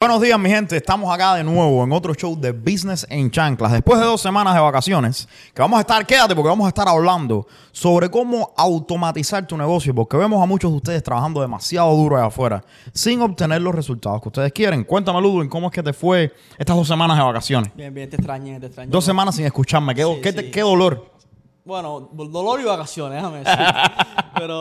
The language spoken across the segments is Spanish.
Buenos días, mi gente. Estamos acá de nuevo en otro show de Business en Chanclas. Después de dos semanas de vacaciones, que vamos a estar, quédate porque vamos a estar hablando sobre cómo automatizar tu negocio, porque vemos a muchos de ustedes trabajando demasiado duro allá afuera sin obtener los resultados que ustedes quieren. Cuéntame, Ludwig, cómo es que te fue estas dos semanas de vacaciones. Bien, bien, te extrañé, te extrañé. Dos semanas sin escucharme. ¿Qué, Sí, qué te- sí. qué dolor? Bueno, dolor y vacaciones, déjame decir. Pero.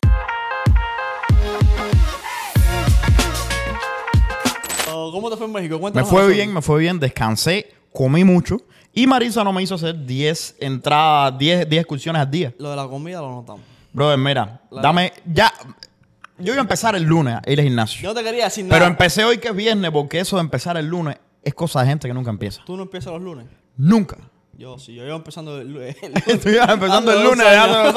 ¿Cómo te fue en México? Me Cuéntanos. fue eso. bien, me fue bien. Descansé, comí mucho. Y Marisa no me hizo hacer 10 entradas, 10, 10 excursiones al día. Lo de la comida lo notamos. Brother, mira, La- dame, ya, yo iba a empezar el lunes a ir al gimnasio. Yo no te quería decir pero nada. empecé hoy que es viernes porque eso de empezar el lunes es cosa de gente que nunca empieza. ¿Tú no empiezas los lunes? Nunca. Yo sí, yo iba empezando el, Tú ibas empezando el lunes, años.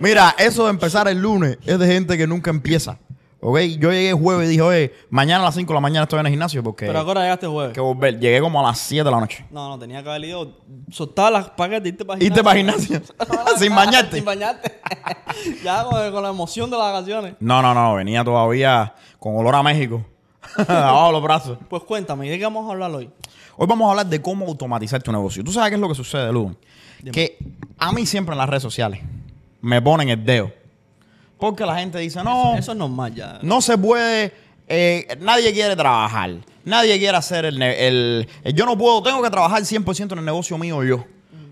Mira, eso de empezar el lunes es de gente que nunca empieza. ¿Ok? Yo llegué jueves y dije, oye, mañana a las 5 de la mañana estoy en el gimnasio porque Pero ahora llegaste jueves. que volver. Llegué como a las 7 de la noche. No, no, tenía que haber ido. Soltar las paquetes y irte para ¿Irte para gimnasio? Sin bañarte. Sin bañarte. ya con, con la emoción de las vacaciones. No, no, no. Venía todavía con olor a México. Abajo los brazos. Pues cuéntame, ¿de qué vamos a hablar hoy? Hoy vamos a hablar de cómo automatizar tu negocio. ¿Tú sabes qué es lo que sucede, Lu? Que a mí siempre en las redes sociales me ponen el dedo. Porque la gente dice, no, Eso es normal ya. no se puede, eh, nadie quiere trabajar. Nadie quiere hacer el, el, el- Yo no puedo, tengo que trabajar 100% en el negocio mío yo.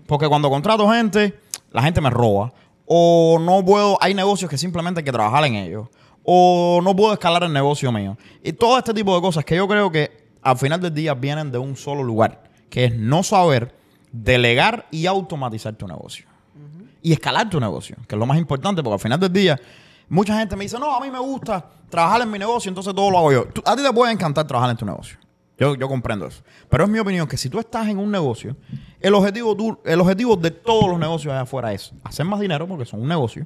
Porque cuando contrato gente, la gente me roba. O no puedo, hay negocios que simplemente hay que trabajar en ellos. O no puedo escalar el negocio mío. Y todo este tipo de cosas que yo creo que al final del día vienen de un solo lugar. Que es no saber delegar y automatizar tu negocio y escalar tu negocio, que es lo más importante, porque al final del día, mucha gente me dice, no, a mí me gusta trabajar en mi negocio, entonces todo lo hago yo. Tú- a ti te puede encantar trabajar en tu negocio. Yo, yo comprendo eso. Pero es mi opinión que si tú estás en un negocio, el objetivo, tú- el objetivo de todos los negocios allá afuera es hacer más dinero, porque son un negocio,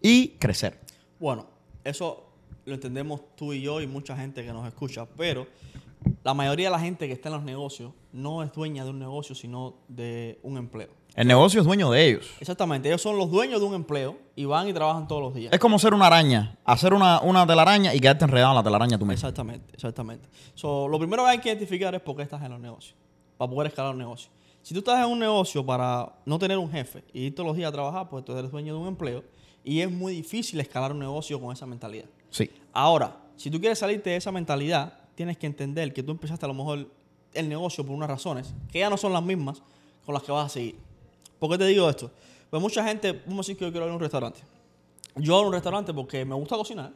y crecer. Bueno, eso lo entendemos tú y yo y mucha gente que nos escucha, pero la mayoría de la gente que está en los negocios no es dueña de un negocio, sino de un empleo. El negocio es dueño de ellos. Exactamente, ellos son los dueños de un empleo y van y trabajan todos los días. Es como ser una araña, hacer una, una telaraña y quedarte enredado en la telaraña tú mismo. Exactamente, exactamente. So, lo primero que hay que identificar es por qué estás en los negocios, para poder escalar un negocio. Si tú estás en un negocio para no tener un jefe y ir todos los días a trabajar, pues tú eres dueño de un empleo y es muy difícil escalar un negocio con esa mentalidad. Sí. Ahora, si tú quieres salirte de esa mentalidad, tienes que entender que tú empezaste a lo mejor el negocio por unas razones que ya no son las mismas con las que vas a seguir. ¿Por qué te digo esto? Pues mucha gente, vamos a decir que yo quiero abrir un restaurante. Yo abro un restaurante porque me gusta cocinar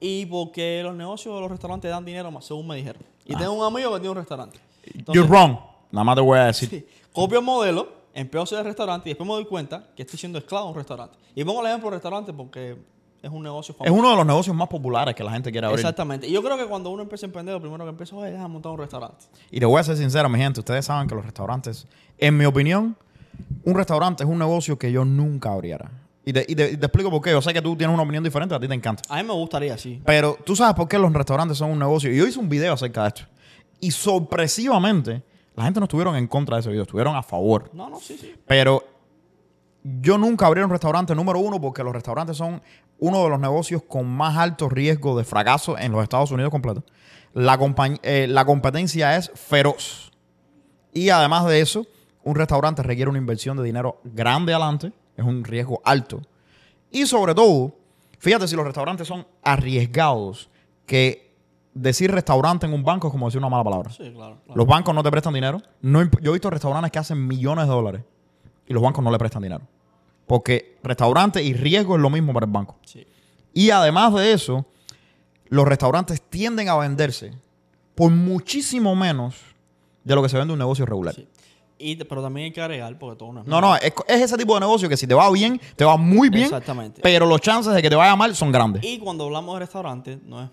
y porque los negocios de los restaurantes dan dinero más, según me dijeron. Y tengo un amigo que tiene un restaurante. Entonces, You're wrong. Nada más te voy a decir. Sí. Copio el modelo, empiezo a hacer el restaurante y después me doy cuenta que estoy siendo esclavo de un restaurante. Y pongo el ejemplo del restaurante porque es un negocio Es famoso. uno de los negocios más populares que la gente quiere abrir. Exactamente. Y yo creo que cuando uno empieza a emprender, lo primero que empieza es dejar montar un restaurante. Y te voy a ser sincero, mi gente. Ustedes saben que los restaurantes, en mi opinión, un restaurante es un negocio que yo nunca abriera. Y te, y te- y te explico por qué. Yo sé que tú tienes una opinión diferente, a ti te encanta. A mí me gustaría, sí. Pero tú sabes por qué los restaurantes son un negocio. Y yo hice un video acerca de esto. Y sorpresivamente, la gente no estuvieron en contra de ese video, estuvieron a favor. No, no, sí, sí. Pero yo nunca abrí un restaurante número uno porque los restaurantes son uno de los negocios con más alto riesgo de fracaso en los Estados Unidos completo. La, eh, la competencia es feroz. Y además de eso, un restaurante requiere una inversión de dinero grande adelante. Es un riesgo alto. Y sobre todo, fíjate si los restaurantes son arriesgados, que decir restaurante en un banco es como decir una mala palabra. Sí, claro. claro. Los bancos no te prestan dinero. No yo he visto restaurantes que hacen millones de dólares y los bancos no le prestan dinero. Porque restaurante y riesgo es lo mismo para el banco. Sí. Y además de eso, los restaurantes tienden a venderse por muchísimo menos de lo que se vende un negocio regular. sí. Y, pero también hay que agregar, porque todo no es No, no, es, es ese tipo de negocio que si te va bien, te va muy bien. Exactamente. Pero los chances de que te vaya mal son grandes. Y cuando hablamos de restaurantes, no es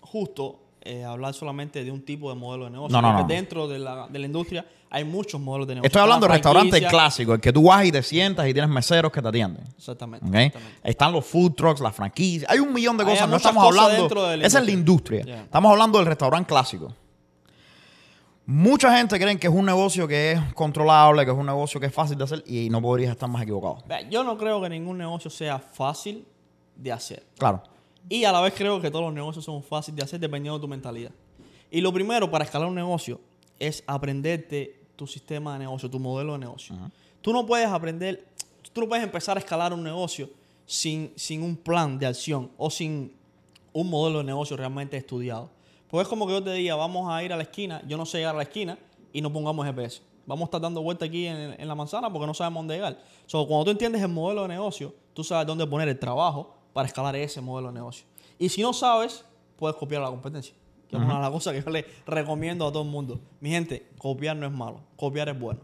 justo eh, hablar solamente de un tipo de modelo de negocio. No, no, dentro de la, de la industria hay muchos modelos de negocio. Estoy hablando de Está la restaurante franquicia. clásico, el que tú vas y te sientas y tienes meseros que te atienden. Exactamente. Están los food trucks, las franquicias. Hay un millón de cosas. No estamos cosas hablando. de Esa es la industria. Yeah. Estamos hablando del restaurante clásico. Mucha gente cree que es un negocio que es controlable, que es un negocio que es fácil de hacer y no podrías estar más equivocado. Yo no creo que ningún negocio sea fácil de hacer. Claro. Y a la vez creo que todos los negocios son fáciles de hacer dependiendo de tu mentalidad. Y lo primero para escalar un negocio es aprenderte tu sistema de negocio, tu modelo de negocio. Tú no puedes aprender, tú no puedes empezar a escalar un negocio sin, sin un plan de acción o sin un modelo de negocio realmente estudiado. Pues es como que yo te diga, vamos a ir a la esquina, yo no sé llegar a la esquina y no pongamos GPS. Vamos a estar dando vuelta aquí en, en la manzana porque no sabemos dónde llegar. So, cuando tú entiendes el modelo de negocio, tú sabes dónde poner el trabajo para escalar ese modelo de negocio. Y si no sabes, puedes copiar a la competencia. Que es una de las cosas que yo le recomiendo a todo el mundo. Mi gente, copiar no es malo, copiar es bueno.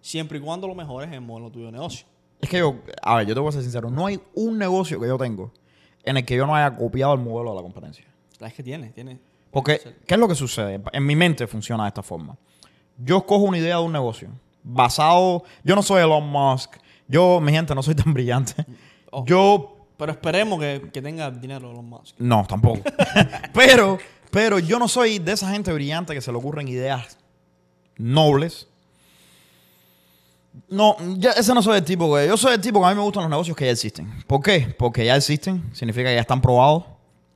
Siempre y cuando lo mejores en el modelo tuyo de negocio. Es que yo, a ver, yo te voy a ser sincero, no hay un negocio que yo tengo en el que yo no haya copiado el modelo de la competencia. Es que tiene, tiene. Porque, ¿qué es lo que sucede? En mi mente funciona de esta forma. Yo escojo una idea de un negocio basado. Yo no soy Elon Musk. Yo, mi gente, no soy tan brillante. Oh. Yo. Pero esperemos que, que tenga dinero Elon Musk. No, tampoco. pero, pero yo no soy de esa gente brillante que se le ocurren ideas nobles. No, ya, ese no soy el tipo, güey. Yo soy el tipo que a mí me gustan los negocios que ya existen. ¿Por qué? Porque ya existen, significa que ya están probados.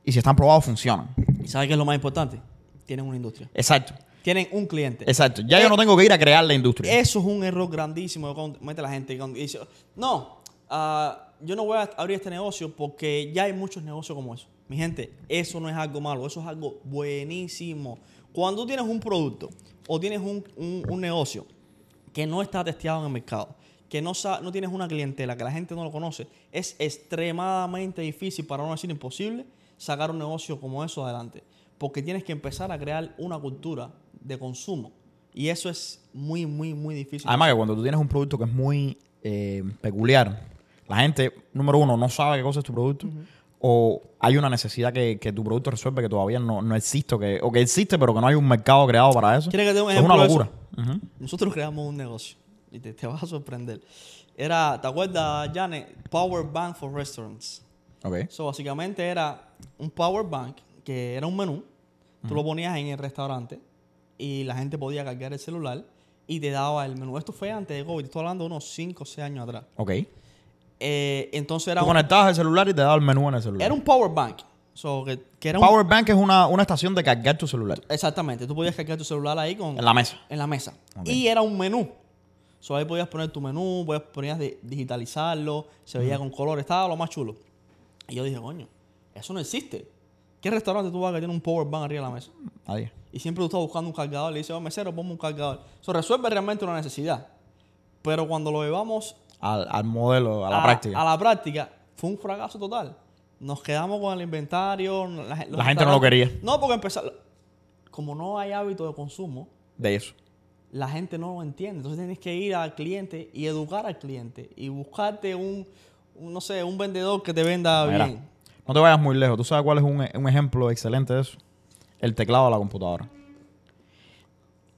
Y si están probados, funcionan. ¿Y sabes qué es lo más importante? Tienen una industria. Exacto. Tienen un cliente. Exacto. Ya yo no tengo que ir a crear la industria. Eso es un error grandísimo que comete la gente. Cuando dice, no, ah, yo no voy a abrir este negocio porque ya hay muchos negocios como eso. Mi gente, eso no es algo malo, eso es algo buenísimo. Cuando tú tienes un producto o tienes un, un- un negocio que no está testeado en el mercado, que no, no tienes una clientela, que la gente no lo conoce, es extremadamente difícil, para no decir imposible, sacar un negocio como eso adelante. Porque tienes que empezar a crear una cultura de consumo. Y eso es muy, muy, muy difícil. Además que cuando tú tienes un producto que es muy eh, peculiar, la gente, número uno, no sabe qué cosa es tu producto. O hay una necesidad que, que tu producto resuelve que todavía no, no existe. O que, o que existe, pero que no hay un mercado creado para eso. ¿Quieres que te dé un es una locura. Nosotros creamos un negocio y te, te vas a sorprender. Era, ¿te acuerdas, Janet? Power Bank for Restaurants. Ok. So, básicamente era un power bank que era un menú. Tú lo ponías en el restaurante y la gente podía cargar el celular y te daba el menú. Esto fue antes de COVID. Estoy hablando de unos 5 o 6 años atrás. Ok. Eh, entonces era Tú un, conectabas el celular y te daba el menú en el celular. era un power bank. So, que, que era un- Power Bank es una, una estación de cargar tu celular exactamente. Tú podías cargar tu celular ahí con... en la mesa. en la mesa. Y era un menú. So, ahí podías poner tu menú, podías, di- digitalizarlo, se veía con colores, estaba lo más chulo. Y yo dije, coño, eso no existe. ¿Qué restaurante tú vas que tiene un power bank arriba de la mesa? Y siempre tú estás buscando un cargador, le dices, oh, mesero, ponme un cargador. Eso resuelve realmente una necesidad. Pero cuando lo llevamos Al, al modelo, a la práctica. a la práctica, fue un fracaso total. Nos quedamos con el inventario. La, gente no lo quería. No, porque empezar, como no hay hábito de consumo, de eso. la gente no lo entiende. Entonces tienes que ir al cliente y educar al cliente y buscarte un, un, no sé, un vendedor que te venda Mira, bien. No te vayas muy lejos. ¿Tú sabes cuál es un, un ejemplo excelente de eso? El teclado de la computadora.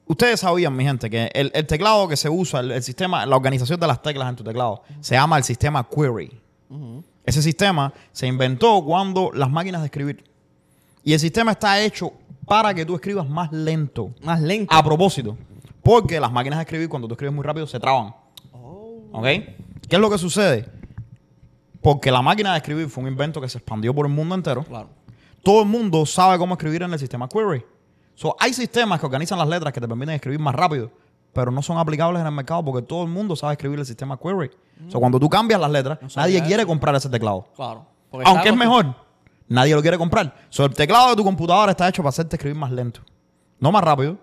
Ustedes sabían, mi gente, que el, el teclado que se usa, el, el sistema, la organización de las teclas en tu teclado, se llama el sistema Query. Ese sistema se inventó cuando las máquinas de escribir. Y el sistema está hecho para que tú escribas más lento. Más lento. A propósito. Porque las máquinas de escribir, cuando tú escribes muy rápido, se traban. Oh. ¿Ok? ¿Qué es lo que sucede? Porque la máquina de escribir fue un invento que se expandió por el mundo entero. Claro. Todo el mundo sabe cómo escribir en el sistema Query. So, hay sistemas que organizan las letras que te permiten escribir más rápido, pero no son aplicables en el mercado porque todo el mundo sabe escribir el sistema Query. So, cuando tú cambias las letras, No nadie quiere comprar ese teclado. Claro. Aunque es mejor, nadie lo quiere comprar. So, el teclado de tu computadora está hecho para hacerte escribir más lento. No más rápido.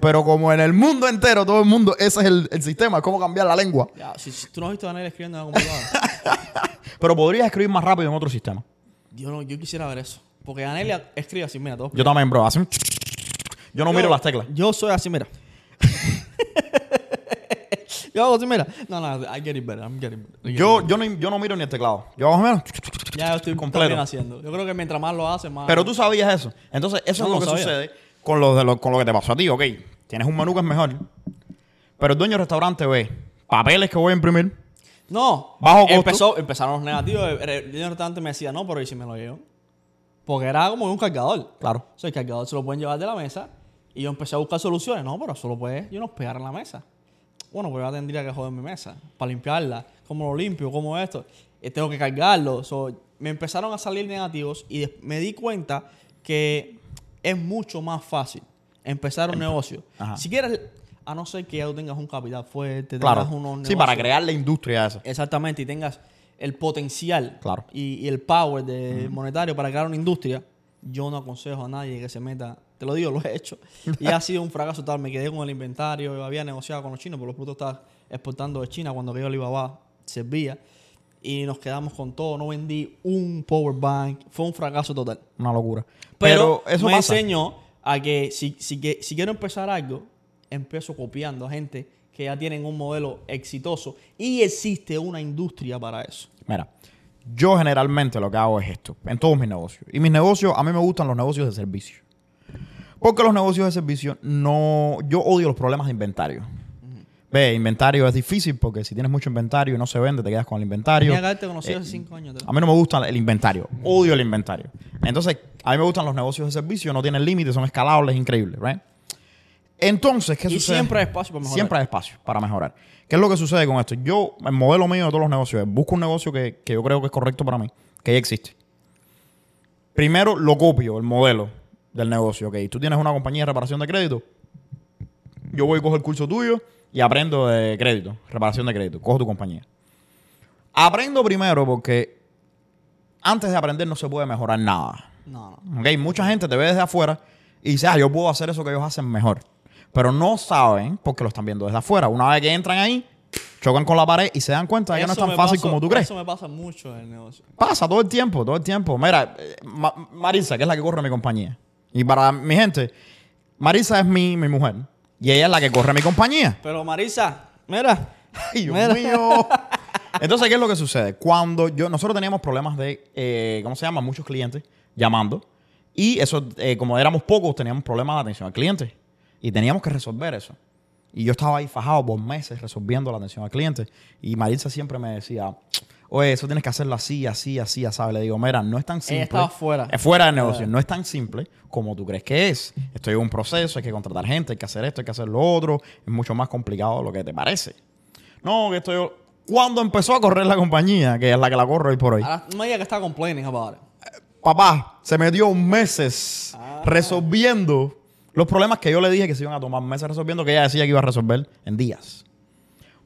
Pero como en el mundo entero, todo el mundo, ese es el, el sistema, es cómo cambiar la lengua. Ya, si, si tú no has visto a Daniel escribiendo en la computadora. Pero podrías escribir más rápido en otro sistema. yo, no, yo quisiera ver eso. Porque Anelia escribe así, mira, todo. Yo también, bro. Así- Yo no miro las teclas. Yo soy así, mira. yo hago así, mira. No, no, I get it better. I'm getting better. Yo, yo, no, yo no miro ni el teclado. Yo hago menos. ya yo estoy completo. haciendo. Yo creo que mientras más lo hace, más. Pero tú sabías eso. Entonces, eso No, es lo que sabía. sucede con lo, de lo, con lo que te pasó a ti. Ok, tienes un menú que es mejor. Pero el dueño del restaurante ve papeles que voy a imprimir. No. Bajo costo. Empezó, empezaron los negativos. El, del restaurante me decía, no, pero ¿y si me lo llevo? Porque era como un cargador. Claro. O sea, el cargador se lo pueden llevar de la mesa. Y yo empecé a buscar soluciones. No, pero solo puedes yo no pegar en la mesa. Bueno, pues yo tendría que joder mi mesa para limpiarla. ¿Cómo lo limpio? ¿Cómo esto? Eh, tengo que cargarlo. So, me empezaron a salir negativos y me di cuenta que es mucho más fácil empezar un negocio, Ajá. si quieres, a no ser que ya tú tengas un capital fuerte, Claro. tengas unos Sí, para negocios- crear la industria esa. Exactamente, y tengas el potencial Claro. y, y el power de monetario para crear una industria, yo no aconsejo a nadie que se meta. Te lo digo, lo he hecho. Y ha sido un fracaso total. Me quedé con el inventario, había negociado con los chinos, porque los productos estaban exportando de China cuando aquello Alibaba servía. Y nos quedamos con todo. No vendí un power bank. Fue un fracaso total. Una locura. Pero, Pero, eso me pasa. enseñó a que si, si, que si quiero empezar algo, empiezo copiando a gente que ya tienen un modelo exitoso y existe una industria para eso. Mira, yo generalmente lo que hago es esto, en todos mis negocios. Y mis negocios, a mí me gustan los negocios de servicio. Porque los negocios de servicio no. Yo odio los problemas de inventario. Ve, inventario es difícil porque si tienes mucho inventario y no se vende, te quedas con el inventario. Tenía que haberte conocido Eh, hace cinco años. te lo- A mí no me gusta el inventario. Odio el inventario. Entonces, a mí me gustan los negocios de servicio, no tienen límites, son escalables, increíbles, ¿right? Entonces, ¿qué Y sucede? siempre hay espacio para mejorar. Siempre hay espacio para mejorar. ¿Qué es lo que sucede con esto? Yo, el modelo mío de todos los negocios es busco un negocio que, que yo creo que es correcto para mí, que ya existe. Primero lo copio, el modelo del negocio. Ok, tú tienes una compañía de reparación de crédito. Yo voy y cojo el curso tuyo y aprendo de crédito, reparación de crédito. Cojo tu compañía. Aprendo primero porque antes de aprender no se puede mejorar nada. No, no. ¿Ok? Mucha gente te ve desde afuera y dice, ah, yo puedo hacer eso que ellos hacen mejor. Pero no saben porque lo están viendo desde afuera. Una vez que entran ahí, chocan con la pared y se dan cuenta de que no es tan fácil como tú crees. Eso me pasa mucho en el negocio. Pasa todo el tiempo, todo el tiempo. Mira, eh, Ma- Marisa, que es la que corre mi compañía. Y para mi gente, Marisa es mi, mi mujer. Y ella es la que corre mi compañía. Pero Marisa, mira. Ay, Dios Mira. mío. Entonces, ¿qué es lo que sucede? Cuando yo, nosotros teníamos problemas de, eh, ¿cómo se llama? Muchos clientes llamando. Y eso, eh, como éramos pocos, teníamos problemas de atención al cliente. Y teníamos que resolver eso. Y yo estaba ahí fajado por meses resolviendo la atención al cliente. Y Marisa siempre me decía, oye, eso tienes que hacerlo así, así, así, ¿sabes? Le digo, mira, no es tan simple. estaba fuera. Es fuera del negocio. No es tan simple como tú crees que es. Esto es un proceso, hay que contratar gente, hay que hacer esto, hay que hacer lo otro. Es mucho más complicado de lo que te parece. No, que estoy... Cuando empezó a correr la compañía, que es la que la corro hoy por hoy, Ahora, no me digas que está complaining about it. papá se metió meses Ah. resolviendo los problemas que yo le dije que se iban a tomar meses resolviendo, que ella decía que iba a resolver en días.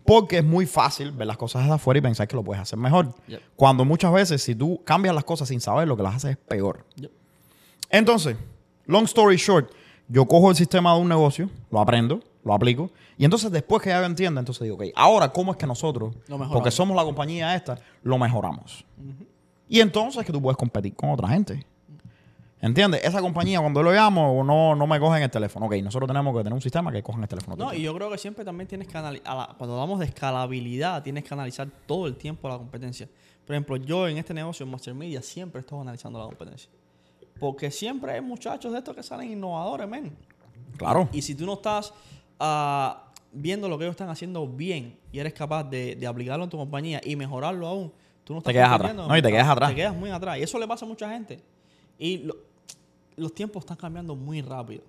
Porque es muy fácil ver las cosas desde afuera y pensar que lo puedes hacer mejor. Yep. Cuando muchas veces, si tú cambias las cosas sin saber, lo que las haces es peor. Yep. Entonces, long story short, yo cojo el sistema de un negocio, lo aprendo, lo aplico, y entonces después que ya lo entienda, entonces digo, ok, ahora, ¿cómo es que nosotros, porque somos la compañía esta, lo mejoramos? Y entonces es que tú puedes competir con otra gente. ¿Entiendes? Esa compañía, cuando lo llamo, no, no me cogen el teléfono. Ok, nosotros tenemos que tener un sistema que cojan el teléfono. No, y yo creo que siempre también tienes que analizar, cuando hablamos de escalabilidad, tienes que analizar todo el tiempo la competencia. Por ejemplo, yo en este negocio, en Master Media, siempre estoy analizando la competencia. Porque siempre hay muchachos de estos que salen innovadores, men. Claro. Y si tú no estás ah, viendo lo que ellos están haciendo bien y eres capaz de, de aplicarlo en tu compañía y mejorarlo aún, tú no estás quedas compitiendo atrás. No, y te quedas atrás. Te quedas muy atrás. Y eso le pasa a mucha gente. Y lo- los tiempos están cambiando muy rápido.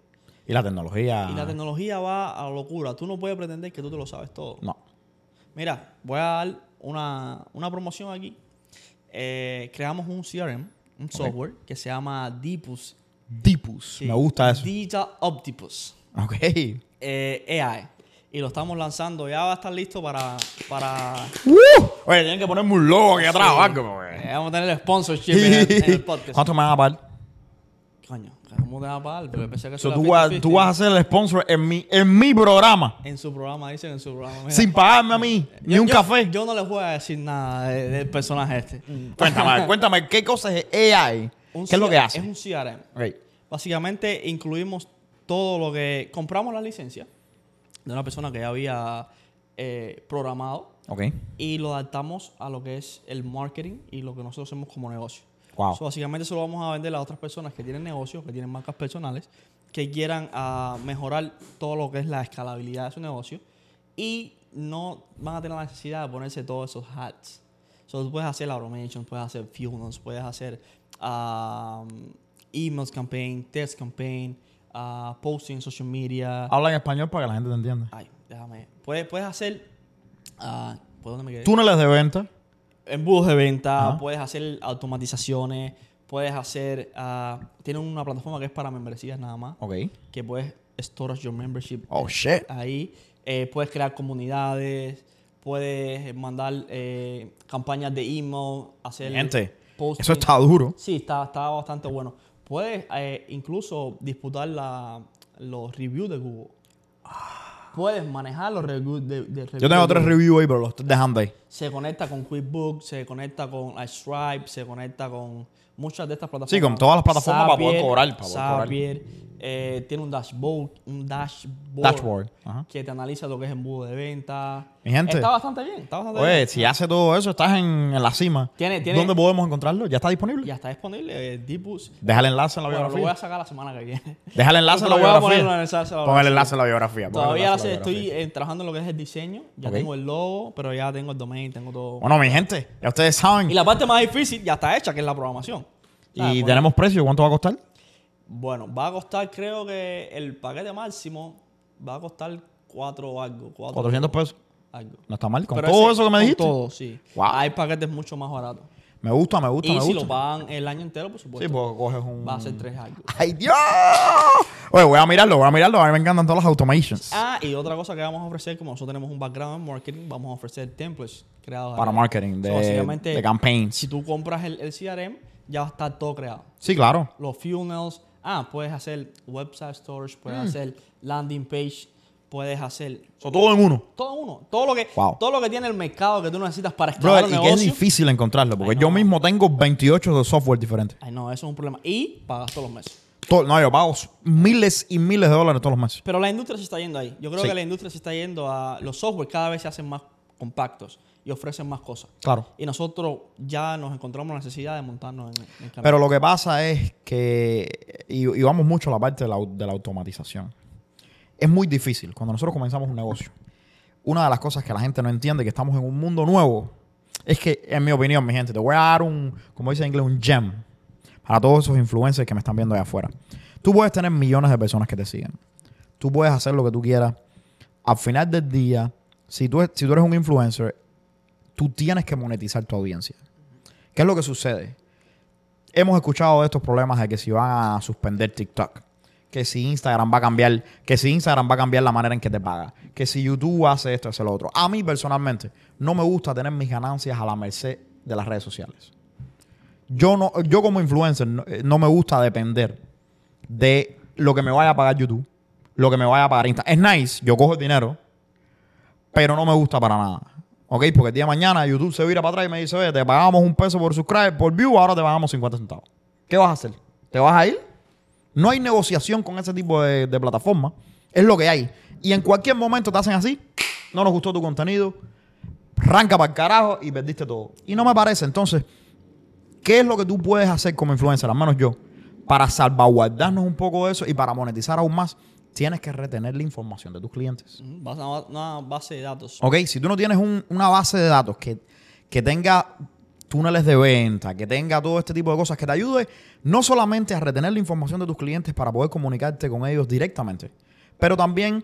Y la tecnología. Y la tecnología va a la locura. Tú no puedes pretender que tú te lo sabes todo. No. Mira, voy a dar una, una promoción aquí. Eh, creamos un CRM, un software que se llama Deepus. Sí, Me gusta eso. Digital Optipus. Ok. eh, AI. Y lo estamos lanzando. Ya va a estar listo para. para Oye, tienen que ponerme un logo aquí atrás o algo, eh, vamos a tener el sponsorship en el, en el podcast. ¿Cuánto me van a pagar? Coño, ¿cómo te va a pagar? Pero pensé que eso So, era tú, vas, 50-50. tú vas a ser el sponsor en mi, en mi programa. En su programa, dicen en su programa. mira. Sin pagarme a mí, ni un yo- café. Yo no les voy a decir nada de- del personaje este. Cuéntame, cuéntame, ¿qué cosa es AI? Un ¿Qué es lo que hace? Es un CRM. Ok. Básicamente incluimos todo lo que... Compramos la licencia de una persona que ya había eh, programado Ok. y lo adaptamos a lo que es el marketing y lo que nosotros hacemos como negocio. Wow. So, básicamente se lo vamos a vender a otras personas que tienen negocios, que tienen marcas personales, que quieran ah, mejorar todo lo que es la escalabilidad de su negocio y no van a tener la necesidad de ponerse todos esos hats. So, tú puedes hacer automation, puedes hacer funnels, puedes hacer um, emails campaign, test campaign, ah, posting en social media. Habla en español para que la gente te entienda. Ay, déjame. Puedes, puedes hacer... ¿Por dónde me quedé? Túneles de venta. Embudos de venta, Ajá. puedes hacer automatizaciones, puedes hacer... ah, tienen una plataforma que es para membresías nada más, Ok. que puedes Storage Your Membership. Oh, shit. Ahí eh, puedes crear comunidades, puedes mandar eh, campañas de email, hacer Gente, posting. eso está duro. Sí, está, está bastante bueno. Puedes eh, incluso disputar la- los reviews de Google. Puedes manejar los reviews de, de Yo tengo Google. reviews ahí, pero los estoy dejando ahí. Se conecta con QuickBooks, se conecta con Stripe, se conecta con muchas de estas plataformas. Sí, con todas las plataformas para poder cobrar, para poder cobrar. Eh, tiene un dashboard, un dashboard, Dashboard, ajá. que te analiza lo que es embudo de venta. Mi gente. Está bastante bien, está bastante Oye, bien. si hace todo eso, estás en, en la cima. Tiene- tiene- ¿Dónde podemos encontrarlo? ¿Ya está disponible? Ya está disponible, eh, Deepboost. Deja el enlace en la Bueno, lo voy a biografía. sacar la semana que viene. Deja el enlace en la voy a poner biografía. enlace Pon el biografía. enlace en la biografía. Todavía estoy biografía. eh, trabajando en lo que es el diseño. Ya tengo el logo, pero ya tengo el domain, tengo todo. Bueno, mi gente, ya ustedes saben. Y la parte más difícil ya está hecha, que es la programación. Y tenemos precio. ¿Cuánto va a costar? Bueno, va a costar, creo que el paquete máximo va a costar 4 o algo. cuatro 400 pesos. Algo. No está mal. Con Pero todo ese- eso que me con dijiste. todo, sí. Wow. Hay paquetes mucho más baratos. Me gusta, me gusta, Y me si gusta. lo pagan el año entero, por Sí, supuesto, porque coges un. va a ser 3 algo. ¡Ay, Dios! Oye, voy a mirarlo, voy a mirarlo. A mí me encantan todas las automations. Ah, y otra cosa que vamos a ofrecer, como nosotros tenemos un background en marketing, vamos a ofrecer templates creados. Para ahí. marketing, So, de, básicamente, de campaigns. Si tú compras el, el CRM, ya va a estar todo creado. Sí, claro. Los funnels, ah, puedes hacer website storage, puedes Mm. hacer landing page, puedes hacer So, todo en uno. todo uno, todo lo que Wow. todo lo que tiene el mercado que tú necesitas para escalar un y que es negocio. difícil encontrarlo, porque yo mismo tengo 28 de software diferentes. Ay, no, eso es un problema. Y pagas todos los meses. To- no, yo pago miles y miles de dólares todos los meses. Pero la industria se está yendo ahí. Yo creo Sí. que la industria se está yendo a los software cada vez se hacen más compactos y ofrecen más cosas. Claro. Y nosotros ya nos encontramos la necesidad de montarnos en, en el camino. Pero lo que pasa es que, y, y vamos mucho a la parte de la, au- de la automatización. Es muy difícil cuando nosotros comenzamos un negocio. Una de las cosas que la gente no entiende, que estamos en un mundo nuevo, es que, en mi opinión, mi gente, te voy a dar un, como dice en inglés, un gem para todos esos influencers que me están viendo allá afuera. Tú puedes tener millones de personas que te siguen. Tú puedes hacer lo que tú quieras. Al final del día, si tú, si tú eres un influencer, tú tienes que monetizar tu audiencia. ¿Qué es lo que sucede? Hemos escuchado estos problemas de que si van a suspender TikTok, que si Instagram va a cambiar, que si Instagram va a cambiar la manera en que te paga, que si YouTube hace esto, hace lo otro. A mí personalmente no me gusta tener mis ganancias a la merced de las redes sociales. Yo no, yo como influencer no, eh, me gusta depender de lo que me vaya a pagar YouTube, lo que me vaya a pagar Instagram. Es nice, yo cojo el dinero, pero no me gusta para nada. ¿Ok? Porque el día de mañana YouTube se vira para atrás y me dice, oye, te pagamos un peso por subscribe, por view, ahora te pagamos 50 centavos. ¿Qué vas a hacer? ¿Te vas a ir? No hay negociación con ese tipo de, de plataforma. Es lo que hay. Y en cualquier momento te hacen así, no nos gustó tu contenido, arranca para el carajo y perdiste todo. Y no me parece. Entonces, ¿qué es lo que tú puedes hacer como influencer, al menos yo, para salvaguardarnos un poco de eso y para monetizar aún más? Tienes que retener la información de tus clientes. Ujú, vas a una base de datos. Ok, si tú no tienes un- una base de datos que, que tenga túneles de venta, que tenga todo este tipo de cosas, que te ayude no solamente a retener la información de tus clientes para poder comunicarte con ellos directamente, pero también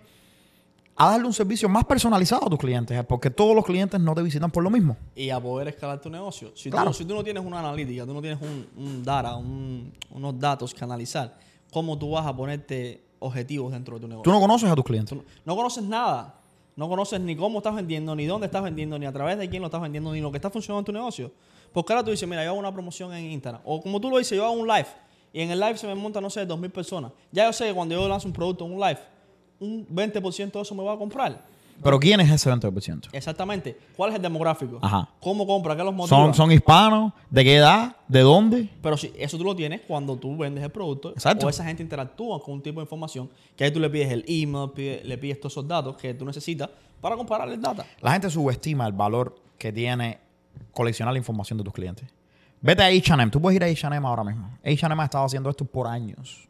a darle un servicio más personalizado a tus clientes, eh, porque todos los clientes no te visitan por lo mismo. y a poder escalar tu negocio. Si, Claro. tú, si tú no tienes una analítica, tú no tienes un, un data, un- unos datos que analizar, ¿cómo tú vas a ponerte objetivos dentro de tu negocio? Tú no conoces a tus clientes. No, no conoces nada. No conoces ni cómo estás vendiendo, ni dónde estás vendiendo, ni a través de quién lo estás vendiendo, ni lo que está funcionando en tu negocio. Porque ahora tú dices, mira, yo hago una promoción en Instagram. O como tú lo dices, yo hago un live. Y en el live se me monta, no sé, dos mil personas. Ya yo sé que cuando yo lanzo un producto en un live, un 20% de eso me va a comprar. Pero ¿quién es ese 20%? Exactamente. ¿Cuál es el demográfico? Ajá. ¿Cómo compra? ¿Qué los motiva? ¿Son, ¿Son hispanos? ¿De qué edad? ¿De dónde? Pero si eso tú lo tienes cuando tú vendes el producto Exacto. o esa gente interactúa con un tipo de información que ahí tú le pides el email, pide- le pides todos esos datos que tú necesitas para comparar el data. La gente subestima el valor que tiene coleccionar la información de tus clientes. Vete a H&M. Tú puedes ir a H&M ahora mismo. H&M ha estado haciendo esto por años.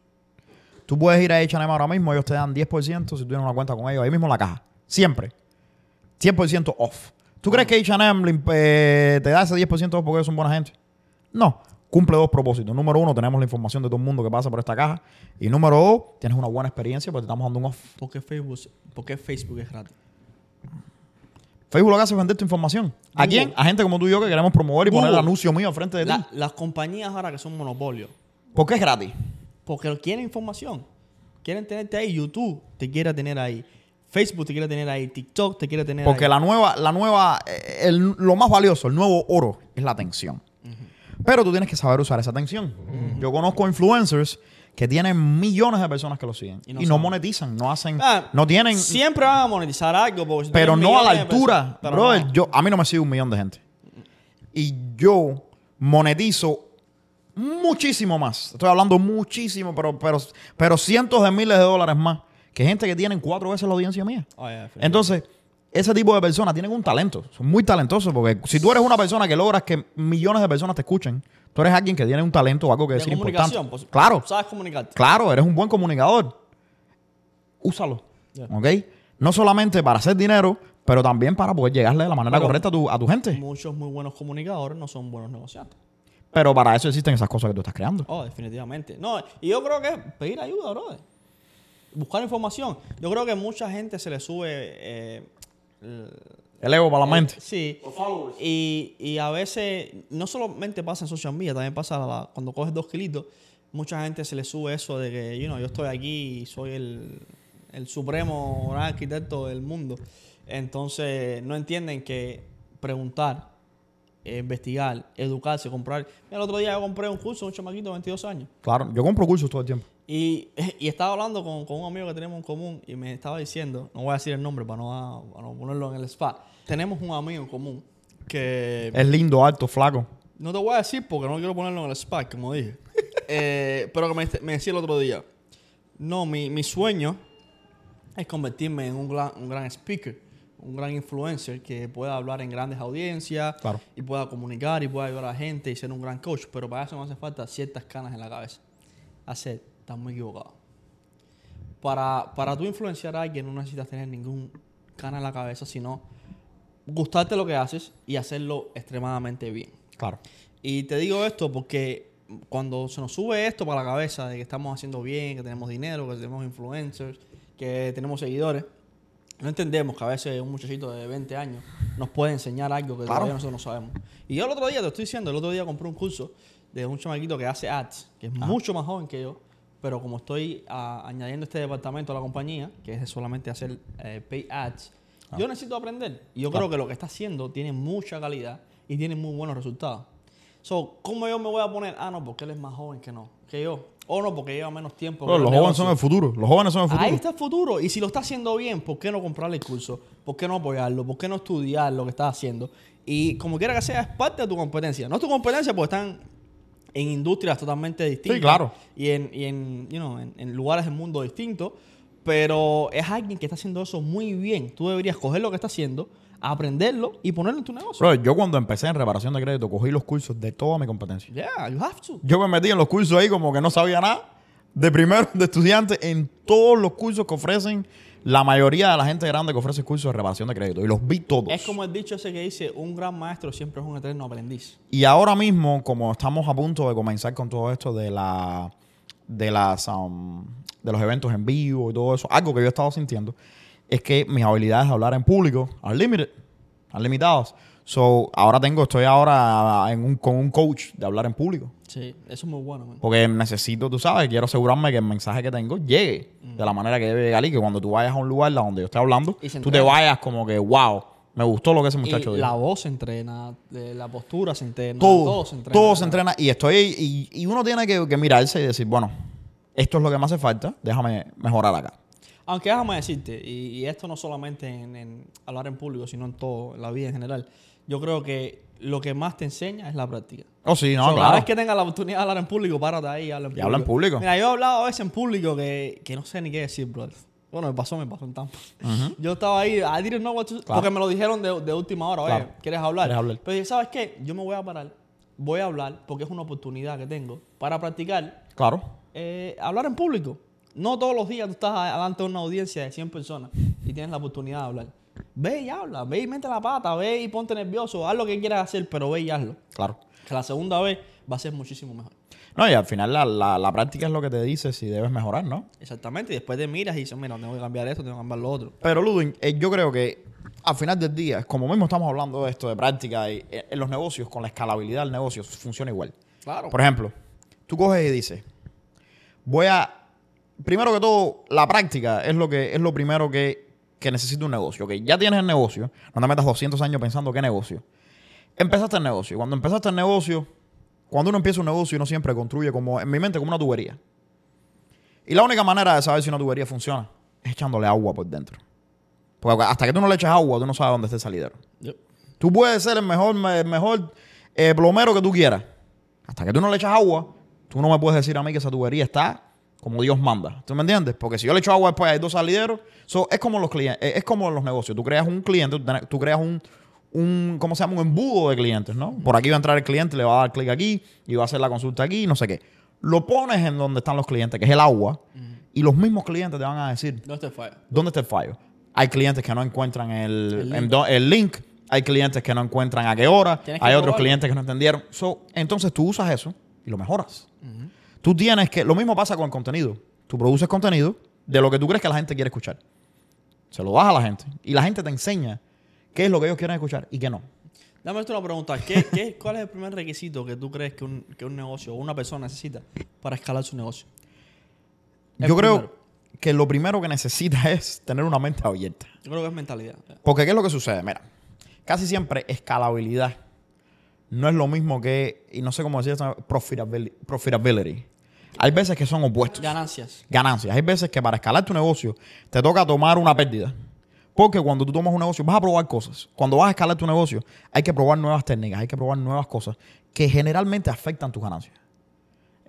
Tú puedes ir a H&M ahora mismo. Ellos te dan 10% si tú tienes una cuenta con ellos. Ahí mismo en la caja. Siempre. 100% off. ¿Tú crees que H&M eh, te da ese 10% off porque ellos son buena gente? No. Cumple dos propósitos. Número uno, tenemos la información de todo el mundo que pasa por esta caja. Y número dos, tienes una buena experiencia porque te estamos dando un off. ¿Por qué Facebook, por qué Facebook es gratis? Facebook lo que hace es vender tu información. ¿A Google. quién? A gente como tú y yo que queremos promover y poner el anuncio mío frente de ti. La- las compañías ahora que son monopolios, ¿Por qué es gratis? porque quieren información. quieren tenerte ahí. YouTube te quiere tener ahí. Facebook te quiere tener ahí. TikTok te quiere tener Porque ahí. la nueva, la nueva, eh, el- lo más valioso, el nuevo oro, es la atención. Pero tú tienes que saber usar esa atención. Yo conozco influencers que tienen millones de personas que lo siguen Y y no monetizan, no hacen, Ah, no tienen, Siempre van a monetizar algo. porque si pero no a la altura. Brother, no. yo, a mí no me sigue un millón de gente. Y yo monetizo muchísimo más. Estoy hablando muchísimo, pero, pero, pero cientos de miles de dólares más que gente que tienen cuatro veces la audiencia mía. Oh, yeah. Entonces, ese tipo de personas tienen un talento. Son muy talentosos porque si tú eres una persona que logras que millones de personas te escuchen, tú eres alguien que tiene un talento o algo que de decir importante. pues, claro, Sabes comunicarte. claro, eres un buen comunicador. Úsalo. Yeah. ¿Ok? No solamente para hacer dinero, pero también para poder llegarle de la manera Pero- correcta a tu, a tu gente. Muchos muy buenos comunicadores no son buenos negociantes. Pero para eso existen esas cosas que tú estás creando. Oh, definitivamente. No, y yo creo que pedir ayuda, brother. Buscar información. Yo creo que mucha gente se le sube. eh, el- El ego para la mente. Sí. Y, y a veces, no solamente pasa en social media, también pasa la- cuando coges dos kilitos. Mucha gente se le sube eso de que, you know, yo estoy aquí y soy el, el supremo gran arquitecto del mundo. Entonces, no entienden que preguntar, eh, investigar, educarse, comprar. Mira, el otro día yo compré un curso de un chamaquito de 22 años. Claro, yo compro cursos todo el tiempo. Y, y estaba hablando con, con un amigo que tenemos en común y me estaba diciendo, no voy a decir el nombre para no, para no ponerlo en el spot. Tenemos un amigo en común que Es lindo, alto, flaco. no te voy a decir porque no quiero ponerlo en el spot, como dije. Eh, pero que me, me decía el otro día, no, mi, mi sueño es convertirme en un gran, un gran speaker, un gran influencer que pueda hablar en grandes audiencias Claro. y pueda comunicar y pueda ayudar a la gente y ser un gran coach. Pero para eso me hace falta ciertas canas en la cabeza. Hacer, estás muy equivocado. Para, para tú influenciar a alguien no necesitas tener ningún cana en la cabeza, sino gustarte lo que haces y hacerlo extremadamente bien. Claro. Y te digo esto porque cuando se nos sube esto para la cabeza de que estamos haciendo bien, que tenemos dinero, que tenemos influencers, que tenemos seguidores, no entendemos que a veces un muchachito de 20 años nos puede enseñar algo que Claro. todavía nosotros no sabemos. Y yo el otro día, te estoy diciendo, el otro día compré un curso de un chamaquito que hace ads, que es mucho más joven que yo, pero como estoy ah, añadiendo este departamento a la compañía, que es solamente hacer eh, pay ads, yo necesito aprender. Y yo creo que lo que está haciendo tiene mucha calidad y tiene muy buenos resultados. So, ¿cómo yo me voy a poner? Ah, no, porque él es más joven que no, que yo. O no, porque lleva menos tiempo. Pero que los jóvenes son el futuro. Los jóvenes son el futuro. Ahí está el futuro. Y si lo está haciendo bien, ¿por qué no comprarle el curso? ¿Por qué no apoyarlo? ¿Por qué no estudiar lo que está haciendo? Y como quiera que sea, es parte de tu competencia. No es tu competencia porque están en industrias totalmente distintas. claro. Y en, y en, you know, en, en lugares del mundo distintos. Pero es alguien que está haciendo eso muy bien. Tú deberías coger lo que está haciendo, aprenderlo y ponerlo en tu negocio. Bro, yo cuando empecé en reparación de crédito cogí los cursos de toda mi competencia. Yeah, you have to. Yo me metí en los cursos ahí como que no sabía nada. De primero, de estudiante, en todos los cursos que ofrecen la mayoría de la gente grande que ofrece cursos de reparación de crédito. Y los vi todos. Es como el dicho ese que dice, un gran maestro siempre es un eterno aprendiz. Y ahora mismo, como estamos a punto de comenzar con todo esto de la de las um, de los eventos en vivo y todo eso, algo que yo he estado sintiendo es que mis habilidades de hablar en público are limited, are limitadas. So, ahora tengo, estoy ahora en un, con un coach de hablar en público. Sí, eso es muy bueno. man. Porque necesito, tú sabes, quiero asegurarme que el mensaje que tengo llegue de la manera que debe llegar y que cuando tú vayas a un lugar donde yo esté hablando, tú te vayas como que, wow, me gustó lo que ese muchacho y dijo. la voz se entrena, de la postura se entrena, todo, todo se entrena. todo se entrena y estoy y, y uno tiene que, que mirarse y decir, bueno, esto es lo que me hace falta, déjame mejorar acá. Aunque déjame decirte, y, y esto no solamente en, en hablar en público, sino en todo, en la vida en general, yo creo que lo que más te enseña es la práctica. Oh, sí, no, So, Cada claro. vez que tengas la oportunidad de hablar en público, párate ahí y habla en Y público. habla en público. Mira, yo he hablado a veces en público que, que no sé ni qué decir, brother. Bueno, me pasó, me pasó en Tampa. Yo estaba ahí, I didn't know what to Claro. Porque me lo dijeron de, de última hora, oye, Claro. ¿quieres hablar? ¿Quieres hablar? Pero dije, ¿sabes qué? Yo me voy a parar, voy a hablar, porque es una oportunidad que tengo para practicar Claro. eh, hablar en público. No todos los días tú estás delante de una audiencia de 100 personas y tienes la oportunidad de hablar. Ve y habla, ve y mete la pata, ve y ponte nervioso, haz lo que quieras hacer, pero ve y hazlo. Claro. Que la segunda vez va a ser muchísimo mejor. No, y al final la, la, la práctica es lo que te dice si debes mejorar, ¿no? Exactamente, y después te miras y dices, mira, tengo que cambiar esto, tengo que cambiar lo otro. Pero Ludwig, eh, yo creo que al final del día, como mismo estamos hablando de esto de práctica, y, eh, en los negocios, con la escalabilidad del negocio, funciona igual. Claro. Por ejemplo, tú coges y dices, voy a primero que todo, la práctica es lo que es lo primero que, que necesita un negocio. Ok, ya tienes el negocio, no te metas 200 años pensando qué negocio. Empezaste el negocio. Cuando empezaste el negocio, cuando uno empieza un negocio, uno siempre construye como, en mi mente, como una tubería. Y la única manera de saber si una tubería funciona es echándole agua por dentro. Porque hasta que tú no le echas agua, tú no sabes dónde está el salidero. Yep. Tú puedes ser el mejor, el mejor eh, plomero que tú quieras. Hasta que tú no le echas agua, tú no me puedes decir a mí que esa tubería está como Dios manda. ¿Tú me entiendes? Porque si yo le echo agua después hay dos salideros, so, es como los clientes, es como los negocios. Tú creas un cliente, tú, creas un, un, ¿cómo se llama? Un embudo de clientes, ¿no? Por aquí va a entrar el cliente, le va a dar clic aquí y va a hacer la consulta aquí, no sé qué. Lo pones en donde están los clientes, que es el agua, y los mismos clientes te van a decir, No te falla. ¿Dónde está el fallo? Hay clientes que no encuentran el, El link. el link. Hay clientes que no encuentran a qué hora. Hay otros probarlo. clientes que no entendieron. So, entonces tú usas eso y lo mejoras. Tú tienes que... Lo mismo pasa con el contenido. Tú produces contenido de lo que tú crees que la gente quiere escuchar. Se lo das a la gente. Y la gente te enseña qué es lo que ellos quieren escuchar y qué no. Dame esto una pregunta. ¿Qué, qué, ¿Cuál es el primer requisito que tú crees que un, que un negocio o una persona necesita para escalar su negocio? El Yo creo primero. que lo primero que necesitas es tener una mente abierta. Yo creo que es mentalidad. Porque ¿qué es lo que sucede? Mira, casi siempre escalabilidad no es lo mismo que, y no sé cómo decir profitability. profitability. Hay veces que son opuestos. Ganancias. Ganancias. Hay veces que para escalar tu negocio te toca tomar una pérdida. Porque cuando tú tomas un negocio vas a probar cosas. Cuando vas a escalar tu negocio hay que probar nuevas técnicas, hay que probar nuevas cosas que generalmente afectan tus ganancias.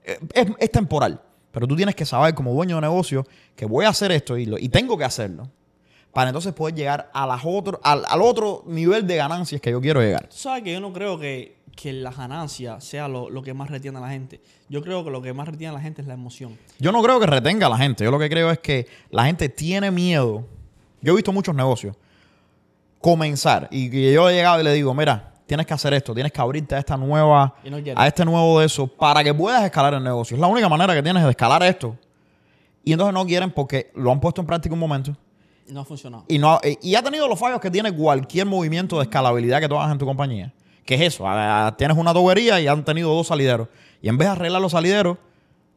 Eh, Es, es temporal, pero tú tienes que saber como dueño de negocio que voy a hacer esto y, lo- y tengo que hacerlo para entonces poder llegar a las otro, al, al otro nivel de ganancias que yo quiero llegar. Sabes que yo no creo que, que la ganancia sea lo, lo que más retiene a la gente. Yo creo que lo que más retiene a la gente es la emoción. Yo no creo que retenga a la gente. Yo lo que creo es que la gente tiene miedo. Yo he visto muchos negocios comenzar y que yo he llegado y le digo, mira, tienes que hacer esto, tienes que abrirte a esta nueva, no a este nuevo de eso para que puedas escalar el negocio. Es la única manera que tienes de escalar esto. Y entonces no quieren porque lo han puesto en práctica un momento no ha funcionado. y no y- y ha tenido los fallos que tiene cualquier movimiento de escalabilidad que tú hagas en tu compañía. ¿Qué es eso? Tienes una tubería y han tenido dos salideros. Y en vez de arreglar los salideros,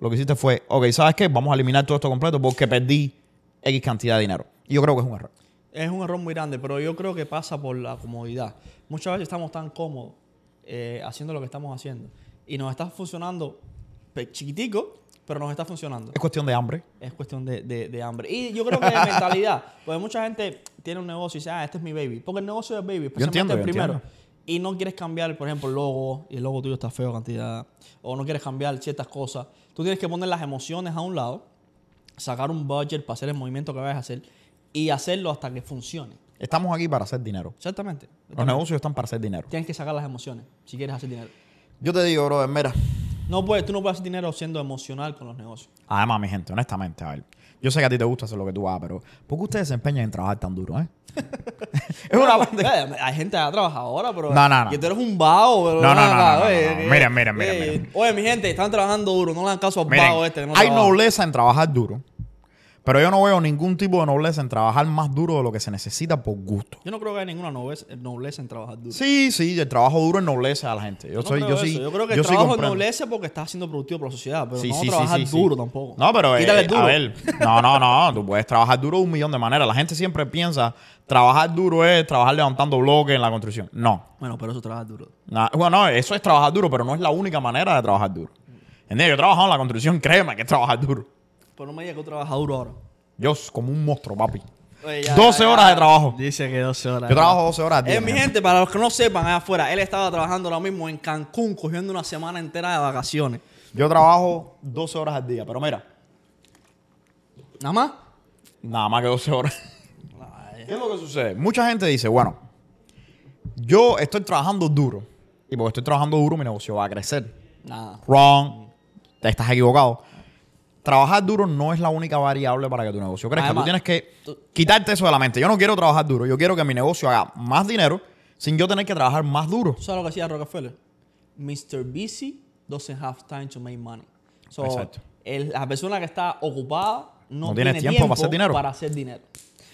lo que hiciste fue, ok, ¿sabes qué? Vamos a eliminar todo esto completo porque perdí X cantidad de dinero. Y yo creo que es un error. Es un error muy grande, pero yo creo que pasa por la comodidad. Muchas veces estamos tan cómodos eh, haciendo lo que estamos haciendo y nos está funcionando chiquitico, pero nos está funcionando. Es cuestión de hambre. Es cuestión de, de- de hambre. Y yo creo que de mentalidad. Porque mucha gente tiene un negocio y dice, ah, este es mi baby. Porque el negocio es baby, especialmente entiendo, el yo primero. entiendo. Y no quieres cambiar, por ejemplo, el logo, y el logo tuyo está feo cantidad, o no quieres cambiar ciertas cosas. Tú tienes que poner las emociones a un lado, sacar un budget para hacer el movimiento que vayas a hacer y hacerlo hasta que funcione. Estamos aquí para hacer dinero. Exactamente. Los negocios están para hacer dinero. Tienes que sacar las emociones si quieres hacer dinero. Yo te digo, brother, mira. No puedes, tú no puedes hacer dinero siendo emocional con los negocios. Además, mi gente, honestamente, a ver. Yo sé que a ti te gusta hacer lo que tú hagas, pero ¿por qué ustedes se empeñan en trabajar tan duro, eh? es una parte. eh, Hay gente que ahora, pero. No, no, no. Que tú eres un vago, pero. No, no, no, no, no, oye, no, no. que- Miren, miren, miren, eh, miren. Oye, mi gente, están trabajando duro. No le dan caso al Miren, vago este. que no hay trabaja. nobleza en trabajar duro, pero yo no veo ningún tipo de nobleza en trabajar más duro de lo que se necesita por gusto. Yo no creo que haya ninguna nobleza, nobleza en trabajar duro. Sí, sí, el trabajo duro ennoblece a la gente. Yo no soy, creo yo sí. Yo creo que yo el trabajo comprendo. noblece porque estás siendo productivo para la sociedad, pero Sí, no sí, trabajar duro tampoco. No, pero eh, duro. a ver, no, no, no, tú puedes trabajar duro de un millón de maneras. La gente siempre piensa trabajar duro es trabajar levantando bloques en la construcción. No, Bueno, pero eso trabaja duro. Na- bueno, no, eso es trabajar duro, pero no es la única manera de trabajar duro. ¿Entiendes? Yo he trabajado en la construcción, créeme que es trabajar duro. Pero no me digas que tú trabajas duro ahora. Yo s- como un monstruo, papi. Oye, ya, 12 ya, horas de trabajo. Dice que 12 horas. Yo trabajo 12 horas al día. Eh, mi mi gente, para los que no sepan allá afuera, él estaba trabajando ahora mismo en Cancún, cogiendo una semana entera de vacaciones. Yo trabajo 12 horas al día, pero mira, ¿Nada más? nada más que 12 horas. ¿Qué es lo que sucede? Mucha gente dice, bueno, yo estoy trabajando duro. Y porque estoy trabajando duro, mi negocio va a crecer. Nada. Wrong. Te estás equivocado. Trabajar duro no es la única variable para que tu negocio crezca. Además, tú tienes que quitarte eso de la mente. Yo no quiero trabajar duro. Yo quiero que mi negocio haga más dinero sin yo tener que trabajar más duro. ¿Tú sabes lo que decía Rockefeller? Mr. Busy doesn't have time to make money. So, Exacto. el- la persona que está ocupada no, No tiene tiempo tiempo, para hacer dinero. para hacer dinero.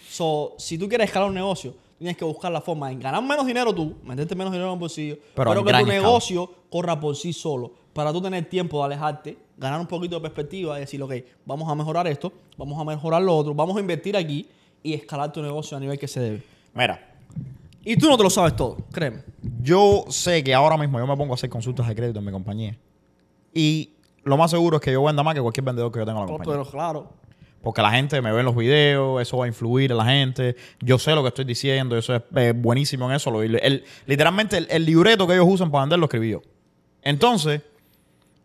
So, si tú quieres escalar un negocio, tienes que buscar la forma de ganar menos dinero tú, meterte menos dinero en el bolsillo, Pero pero, que tu escala. negocio corra por sí solo, para tú tener tiempo de alejarte ganar un poquito de perspectiva y decir, ok, vamos a mejorar esto, vamos a mejorar lo otro, vamos a invertir aquí y escalar tu negocio a nivel que se debe. Mira, Y tú no te lo sabes todo, créeme. yo sé que ahora mismo yo me pongo a hacer consultas de crédito en mi compañía. Y lo más seguro es que yo venda más que cualquier vendedor que yo tenga en la compañía. Pero claro, Porque la gente me ve en los videos, eso va a influir en la gente. Yo sé lo que estoy diciendo, yo soy eh, buenísimo en eso. El- literalmente el, el libreto que ellos usan para vender lo escribí yo. Entonces,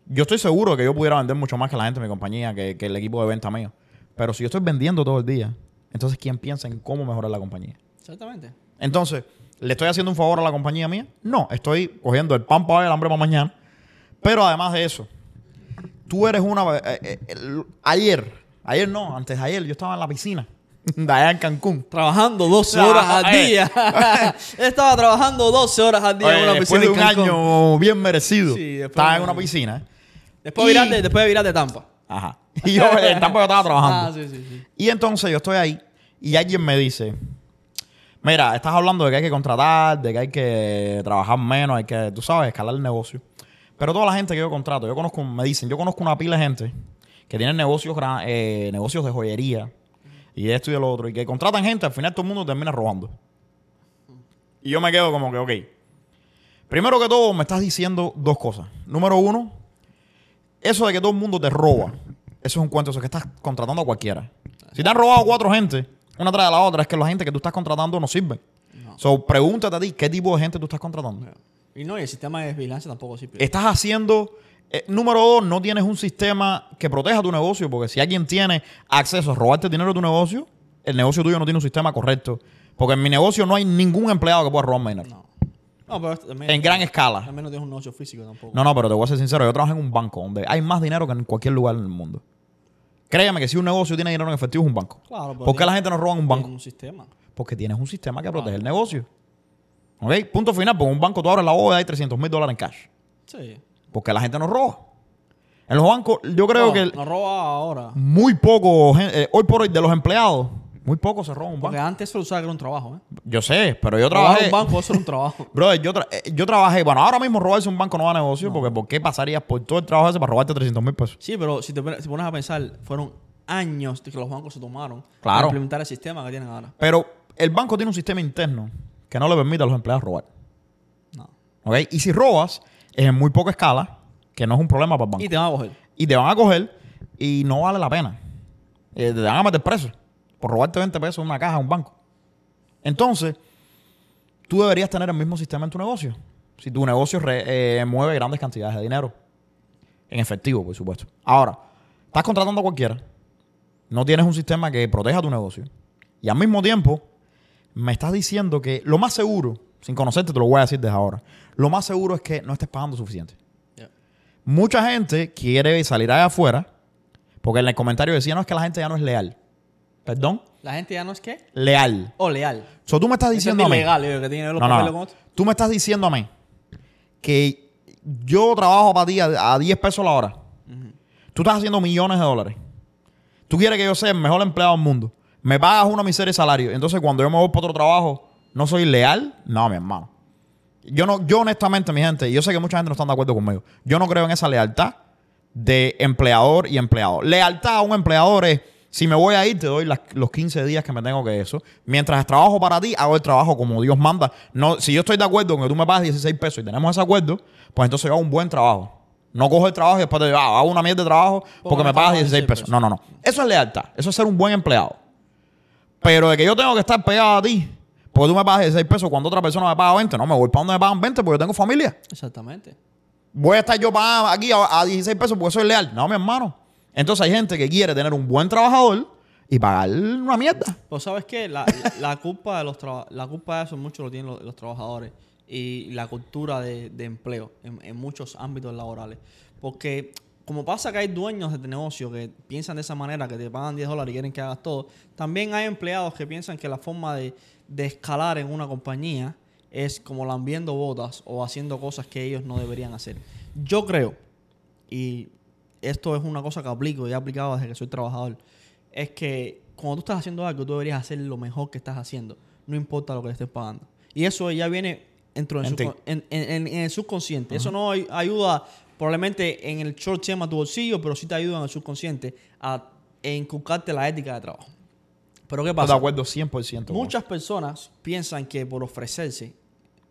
yo estoy seguro de que yo pudiera vender mucho más que la gente de mi compañía, que, que el equipo de venta mío. Pero si yo estoy vendiendo todo el día, entonces ¿quién piensa en cómo mejorar la compañía? exactamente. Entonces, ¿le estoy haciendo un favor a la compañía mía? No, estoy cogiendo el pan para hoy, el hambre para mañana. Pero además de eso, tú eres una... eh, eh, el- ayer, ayer no, antes de ayer, yo estaba en la piscina de allá en Cancún. Trabajando 12 No, horas al eh. día. Estaba trabajando 12 horas al día en una después piscina de en un Cancún. año bien merecido, Sí, después estaba de en un una piscina. Después de Y- virarte, después de virarte Tampa. Ajá. Y yo eh, tampoco estaba trabajando. Ah, sí, sí, sí. Y entonces yo estoy ahí y alguien me dice, mira, estás hablando de que hay que contratar, de que hay que trabajar menos, hay que, tú sabes, escalar el negocio. Pero toda la gente que yo contrato, yo conozco, me dicen, yo conozco una pila de gente que tienen negocios, gran- eh, negocios de joyería y esto y de lo otro, y que contratan gente, al final todo el mundo termina robando. Y yo me quedo como que, ok. Primero que todo, me estás diciendo dos cosas. Número uno, eso de que todo el mundo te roba, eso es un cuento, eso es que estás contratando a cualquiera. Si te han robado cuatro gente, una tras de la otra, es que la gente que tú estás contratando no sirve. No. So, pregúntate a ti, ¿qué tipo de gente tú estás contratando? Y no, y el sistema de vigilancia tampoco sirve. Estás haciendo... eh, número dos, no tienes un sistema que proteja tu negocio, porque si alguien tiene acceso a robarte dinero de tu negocio, el negocio tuyo no tiene un sistema correcto. Porque en mi negocio no hay ningún empleado que pueda robarme dinero. No. No, pero esto también, En gran escala. También no tienes un negocio físico tampoco. No, no, pero te voy a ser sincero. Yo trabajo en un banco donde hay más dinero que en cualquier lugar en el mundo. Créeme que si un negocio tiene dinero en efectivo es un banco. Claro, pero ¿Por qué la gente no roba en un banco? un sistema. Porque tienes un sistema que protege el negocio. ¿Ok? Punto final. Porque en un banco tú abres la bóveda y hay 300 mil dólares en cash. Sí. Porque la gente no roba. En los bancos, yo creo No, que No roba ahora. muy poco, eh, hoy por hoy, de los empleados, muy poco se roba un Porque banco. antes eso lo usaba que era un trabajo, ¿eh? Yo sé, pero yo Robar trabajé. un banco, eso era un trabajo. Brother, yo, tra- eh, yo trabajé. Bueno, ahora mismo robarse un banco no va a negocio. Porque ¿por qué pasarías por todo el trabajo ese para robarte 300 mil pesos? Sí, pero si te pones, si pones a pensar, fueron años de que los bancos se tomaron Claro. para implementar el sistema que tienen ahora. Pero el banco tiene un sistema interno que no le permite a los empleados robar. No. ¿Ok? Y si robas, es en muy poca escala, que no es un problema para el banco. Y te van a coger. Y te van a coger y no vale la pena. Eh, te van a meter preso por robarte 20 pesos en una caja de un banco. Entonces, tú deberías tener el mismo sistema en tu negocio. Si tu negocio re- eh, mueve grandes cantidades de dinero. En efectivo, por supuesto. Ahora, estás contratando a cualquiera. No tienes un sistema que proteja tu negocio. Y al mismo tiempo, me estás diciendo que lo más seguro, sin conocerte te lo voy a decir desde ahora, lo más seguro es que no estés pagando suficiente. Mucha gente quiere salir allá afuera porque en el comentario decía, no, es que la gente ya no es leal. Perdón, La gente ya no es qué? leal. O leal. So, tú me estás diciendo a mí. legal, yo, que tiene los No, no. Tú me estás diciendo a mí que yo trabajo para ti a, a 10 pesos la hora. Tú estás haciendo millones de dólares. Tú quieres que yo sea el mejor empleado del mundo. Me pagas una miseria de salario. Entonces, cuando yo me voy para otro trabajo, ¿no soy leal? No, mi hermano. Yo, no, yo honestamente, mi gente, yo sé que mucha gente no está de acuerdo conmigo. Yo no creo en esa lealtad de empleador y empleado. Lealtad a un empleador es, si me voy a ir, te doy las- los 15 días que me tengo que eso. Mientras trabajo para ti, hago el trabajo como Dios manda. No, si yo estoy de acuerdo con que tú me pagas 16 pesos y tenemos ese acuerdo, pues entonces yo hago un buen trabajo. No cojo el trabajo y después te digo, ah, hago una mierda de trabajo porque me pagas 16 pesos. No, no, no. Eso es lealtad. Eso es ser un buen empleado. Pero de que yo tengo que estar pegado a ti porque tú me pagas 16 pesos cuando otra persona me paga 20, no, me voy para donde me pagan 20 porque yo tengo familia. Exactamente. Voy a estar yo pagando aquí a, a 16 pesos porque soy leal. No, mi hermano. Entonces hay gente que quiere tener un buen trabajador y pagar una mierda. Pero ¿sabes qué? La, culpa de los la culpa de eso mucho lo tienen los, trabajadores y la cultura de, empleo en, en muchos ámbitos laborales. Porque como pasa que hay dueños de negocio que piensan de esa manera, que te pagan 10 dólares y quieren que hagas todo, también hay empleados que piensan que la forma de, de escalar en una compañía es como lambiendo botas o haciendo cosas que ellos no deberían hacer. Yo creo, y esto es una cosa que aplico y he aplicado desde que soy trabajador, es que cuando tú estás haciendo algo, tú deberías hacer lo mejor que estás haciendo, no importa lo que le estés pagando. Y eso ya viene dentro En el subconsciente. Eso no ay- ayuda probablemente en el short term a tu bolsillo, pero sí te ayudan en el subconsciente a inculcarte la ética de trabajo. Pero ¿qué Estoy pasa? de acuerdo 100%. con Muchas personas piensan que por ofrecerse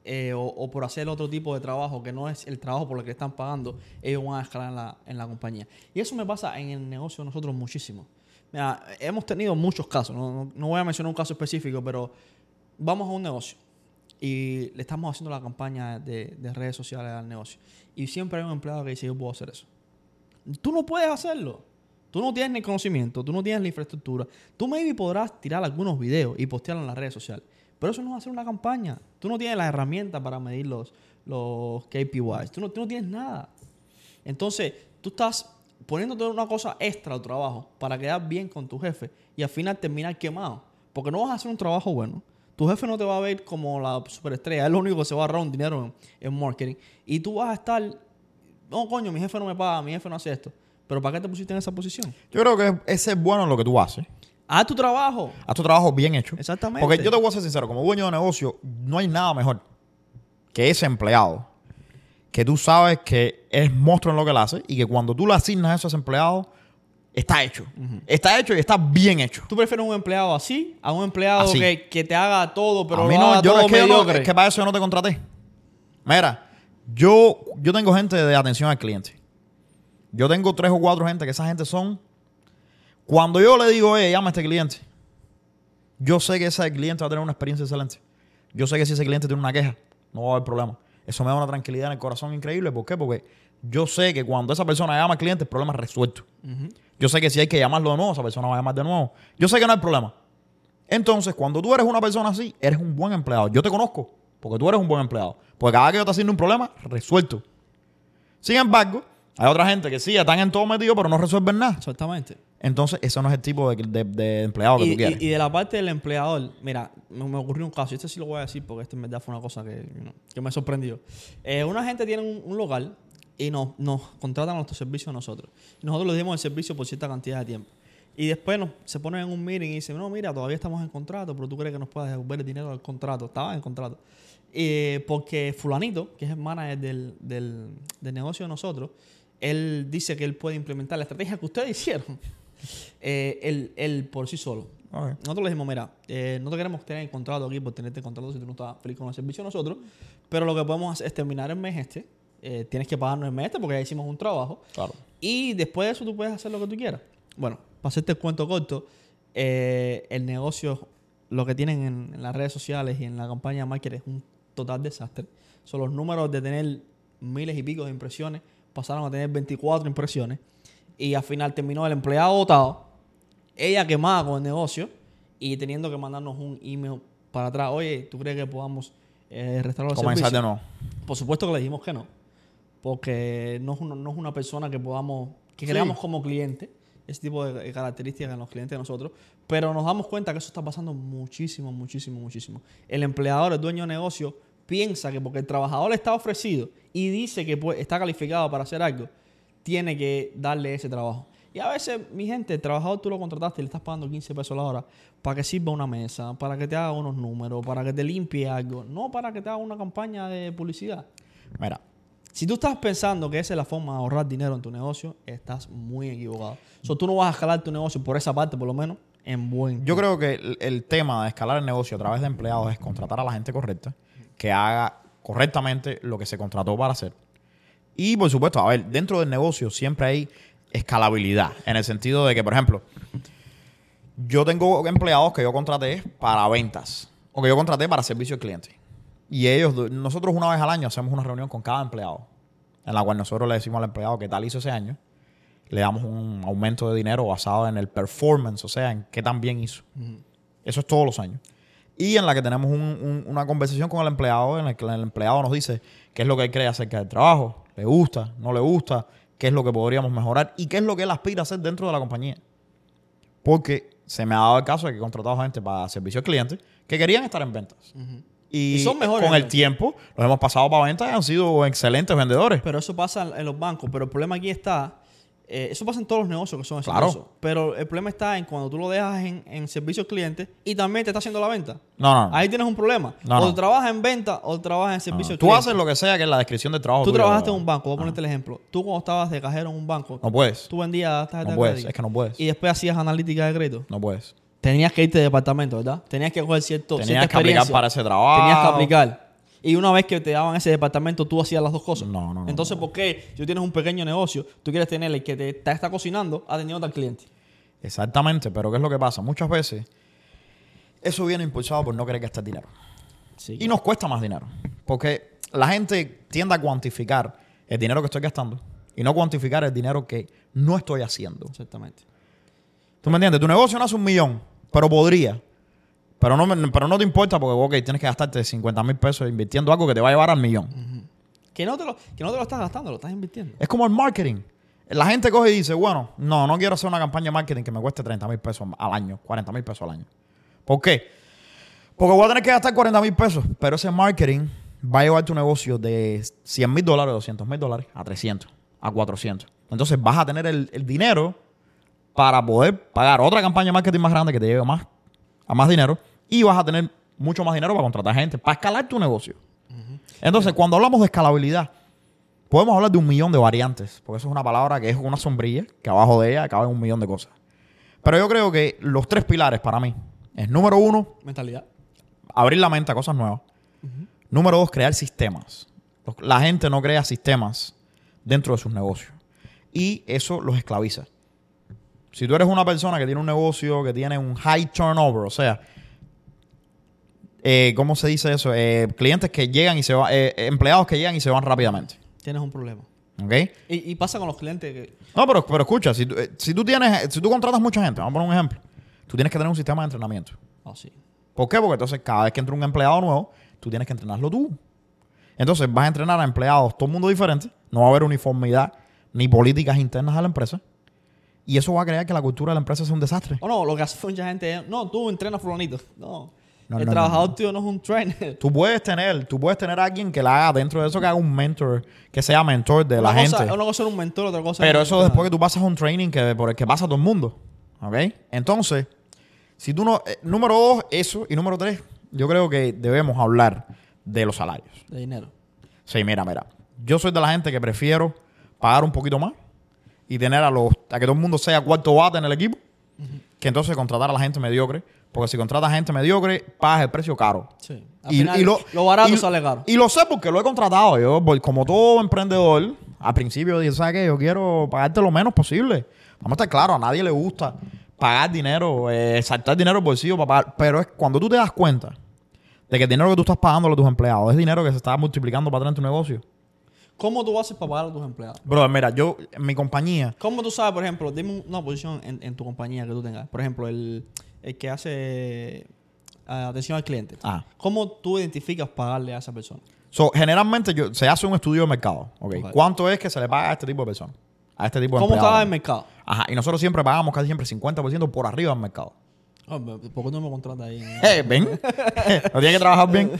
eh, o, o por hacer otro tipo de trabajo que no es el trabajo por el que están pagando, ellos van a escalar en la, en la compañía. Y eso me pasa en el negocio de nosotros muchísimo. Mira, hemos tenido muchos casos, no, no- voy a mencionar un caso específico, pero vamos a un negocio y le estamos haciendo la campaña de, de redes sociales al negocio. Y siempre hay un empleado que dice, yo puedo hacer eso. Tú no puedes hacerlo. Tú no tienes ni conocimiento, tú no tienes la infraestructura. Tú maybe podrás tirar algunos videos y postearlos en las redes sociales. Pero eso no va a ser una campaña. Tú no tienes las herramientas para medir los, los KPIs. Tú no, tú no tienes nada. Entonces, tú estás poniéndote una cosa extra al trabajo para quedar bien con tu jefe y al final terminar quemado. Porque no vas a hacer un trabajo bueno. Tu jefe no te va a ver como la superestrella. Es lo único que se va a ahorrar un dinero en, marketing. Y tú vas a estar, no, coño, mi jefe no me paga, mi jefe no hace esto. Pero ¿para qué te pusiste en esa posición? Yo creo que ese es bueno en lo que tú haces. Haz tu trabajo. Haz tu trabajo bien hecho. Exactamente. Porque yo te voy a ser sincero, como dueño de negocio, no hay nada mejor que ese empleado que tú sabes que es monstruo en lo que él hace y que cuando tú le asignas eso a ese empleado, está hecho. Está hecho y está bien hecho. ¿Tú prefieres un empleado así a un empleado Así. que, que te haga todo, pero a mí lo no, haga yo todo es que, yo no- es que para eso yo no te contraté. Mira, yo, yo tengo gente de atención al cliente. Yo tengo tres o cuatro gente que esa gente son. Cuando yo le digo, oye, llama a este cliente, yo sé que ese cliente va a tener una experiencia excelente. Yo sé que si ese cliente tiene una queja, no va a haber problema. Eso me da una tranquilidad en el corazón increíble. ¿Por qué? Porque yo sé que cuando esa persona llama al cliente, el problema es resuelto. Yo sé que si hay que llamarlo de nuevo, esa persona va a llamar de nuevo. Yo sé que no hay problema. Entonces, cuando tú eres una persona así, eres un buen empleado. Yo te conozco porque tú eres un buen empleado. Porque cada vez que yo te asigno un problema, resuelto. Sin embargo, hay otra gente que sí, están en todo metido, pero no resuelven nada. Exactamente. Entonces, ese no es el tipo de, de- de empleado que Y, tú quieres. y- y de la parte del empleador, mira, me, me ocurrió un caso, y este sí lo voy a decir porque este en verdad fue una cosa que, you know, que me sorprendió. Eh, una gente tiene un, un local y nos, nos contratan nuestros servicios a nosotros. Nosotros les dimos el servicio por cierta cantidad de tiempo. Y después nos, se ponen en un meeting y dicen, no, mira, todavía estamos en contrato, pero tú crees que nos puedas devolver el dinero del contrato. Estaba en contrato. Eh, porque fulanito, que es el manager del, del, del negocio de nosotros, él dice que él puede implementar la estrategia que ustedes hicieron. Eh, él, él por sí solo. Nosotros le dijimos, mira, eh, no te queremos tener en contrato aquí por tenerte en contrato si tú no estás feliz con el servicio de nosotros, pero lo que podemos hacer es terminar el mes este. eh, tienes que pagarnos el mes este porque ya hicimos un trabajo. Claro. Y después de eso tú puedes hacer lo que tú quieras. Bueno, para hacerte el cuento corto, eh, el negocio, lo que tienen en, en las redes sociales y en la campaña de marketing es un total desastre. Son los números de tener miles y pico de impresiones, pasaron a tener 24 impresiones. Y al final terminó el empleado votado, ella quemada con el negocio y teniendo que mandarnos un email para atrás. Oye, ¿tú crees que podamos eh, restaurar el Comenzar de nuevo. Por supuesto que le dijimos que no. Porque no es una, no es una persona que podamos, que Sí. creamos como cliente, ese tipo de características en los clientes de nosotros. Pero nos damos cuenta que eso está pasando muchísimo, muchísimo, muchísimo. El empleador, el dueño de negocio, piensa que porque el trabajador está ofrecido y dice que está calificado para hacer algo, tiene que darle ese trabajo. Y a veces, mi gente, el trabajador tú lo contrataste y le estás pagando 15 pesos la hora para que sirva una mesa, para que te haga unos números, para que te limpie algo, no para que te haga una campaña de publicidad. Mira, Si tú estás pensando que esa es la forma de ahorrar dinero en tu negocio, estás muy equivocado. So, tú no vas a escalar tu negocio por esa parte, por lo menos, en buen. yo creo que el, el tema de escalar el negocio a través de empleados es contratar a la gente correcta, que haga correctamente lo que se contrató para hacer. Y por supuesto, a ver, dentro del negocio siempre hay escalabilidad, en el sentido de que, por ejemplo, yo tengo empleados que yo contraté para ventas o que yo contraté para servicio al cliente. Y ellos, nosotros una vez al año hacemos una reunión con cada empleado, en la cual nosotros le decimos al empleado qué tal hizo ese año, le damos un aumento de dinero basado en el performance, o sea, en qué tan bien hizo. Eso es todos los años. Y en la que tenemos un- un- una conversación con el empleado, en la que el empleado nos dice qué es lo que él cree acerca del trabajo, le gusta, no le gusta, qué es lo que podríamos mejorar y qué es lo que él aspira a hacer dentro de la compañía. Porque se me ha dado el caso de que he contratado gente para servicio al cliente que querían estar en ventas. Y, Y son mejores con el tiempo los hemos pasado para ventas y han sido excelentes vendedores. Pero eso pasa en los bancos. Pero el problema aquí está Eh, eso pasa en todos los negocios que son Claro. exitosos. Pero el problema está en cuando tú lo dejas en, en servicio al cliente y también te está haciendo la venta. No, no. no. Ahí tienes un problema. No, o no. trabajas en venta o trabajas en servicio al Tú haces lo que sea que es la descripción del trabajo. Tú trabajaste en un banco, voy a ponerte el ejemplo. Tú cuando estabas de cajero en un banco, No puedes. tú vendías tarjetas No de puedes. Es que no puedes. y después hacías analítica de crédito. No puedes. Tenías que irte de departamento, ¿verdad? Tenías que coger cierto, Tenías que aplicar para ese trabajo. Tenías que aplicar. Y una vez que te daban ese departamento, tú hacías las dos cosas. No, no, no, Entonces, ¿por qué si tú tienes un pequeño negocio, tú quieres tener el que te está, está cocinando atendiendo al cliente? Exactamente. Pero ¿qué es lo que pasa? Muchas veces eso viene impulsado por no querer gastar dinero. Sí. Y nos cuesta más dinero. Porque la gente tiende a cuantificar el dinero que estoy gastando y no cuantificar el dinero que no estoy haciendo. Exactamente. ¿Tú me entiendes? Tu negocio no hace un millón, pero podría. Pero no, pero no te importa porque, ok, tienes que gastarte 50 mil pesos invirtiendo algo que te va a llevar al millón. Que no, te lo, que no te lo estás gastando, lo estás invirtiendo. Es como el marketing. La gente coge y dice, bueno, no, no quiero hacer una campaña de marketing que me cueste 30 mil pesos al año, 40 mil pesos al año. ¿Por qué? Porque voy a tener que gastar 40 mil pesos, pero ese marketing va a llevar tu negocio de 100 mil dólares, 200 mil dólares, a 300, a 400. Entonces vas a tener el, el dinero para poder pagar otra campaña de marketing más grande que te lleve más, a más dinero y vas a tener mucho más dinero para contratar gente, para escalar tu negocio. Entonces, cuando hablamos de escalabilidad, podemos hablar de un millón de variantes, porque eso es una palabra que es una sombrilla, que abajo de ella caben un millón de cosas. Pero yo creo que los tres pilares para mí es, número uno, Mentalidad. abrir la mente a cosas nuevas. Número dos, crear sistemas. La gente no crea sistemas dentro de sus negocios. Y eso los esclaviza. Si tú eres una persona que tiene un negocio que tiene un high turnover, o sea, eh, ¿cómo se dice eso? Eh, clientes que llegan y se van, eh, empleados que llegan y se van rápidamente. Tienes un problema. ¿Ok? Y, y pasa con los clientes que... No, pero, pero escucha, si tú, si tú tienes, si tú contratas mucha gente, vamos a poner un ejemplo, tú tienes que tener un sistema de entrenamiento. Oh, sí. ¿Por qué? Porque entonces cada vez que entra un empleado nuevo, tú tienes que entrenarlo tú. Entonces vas a entrenar a empleados, todo el mundo diferente, no va a haber uniformidad ni políticas internas a la empresa. Y eso va a crear que la cultura de la empresa sea un desastre. O no, lo que hace mucha gente es... No, tú entrenas fulanito. No. No, el no, trabajador no, tío no es un trainer. Tú puedes tener, tú puedes tener a alguien que la haga dentro de eso, que haga un mentor, que sea mentor de una la cosa, gente. Una cosa es un mentor, otra cosa Pero es eso después que tú pasas un training que, por el que pasa todo el mundo. ¿Ok? Entonces, si tú no. eh, número dos, eso. Y número tres, yo creo que debemos hablar de los salarios. De dinero. Sí, mira, mira. Yo soy de la gente que prefiero pagar un poquito más y tener a los. a que todo el mundo sea cuarto bate en el equipo. Que entonces contratar a la gente mediocre. Porque si contratas gente mediocre, pagas el precio caro. Sí. Al final, lo, lo, barato y- sale caro. Y lo sé porque lo he contratado. Yo, por- como todo emprendedor, al principio dije, ¿sabes qué? Yo quiero pagarte lo menos posible. Vamos a estar claros, a nadie le gusta pagar dinero, eh, saltar dinero al bolsillo para pagar. Pero es cuando tú te das cuenta de que el dinero que tú estás pagando a tus empleados es dinero que se está multiplicando para atrás en tu negocio. ¿Cómo tú haces para pagar a tus empleados? Bro, mira, yo, en mi compañía, ¿Cómo tú sabes, por ejemplo, dime una posición en, en tu compañía que tú tengas? Por ejemplo, el, el que hace eh, atención al cliente. Ah. ¿Cómo tú identificas pagarle a esa persona? so, generalmente yo, se hace un estudio de mercado. ¿Cuánto es que se le paga a este tipo de personas? A este tipo de ¿Cómo está el mercado? Ajá, y nosotros siempre pagamos casi siempre 50% por arriba del mercado. Oh, ¿Por qué no me contratas ahí? Eh, ven. no tiene que trabajar bien.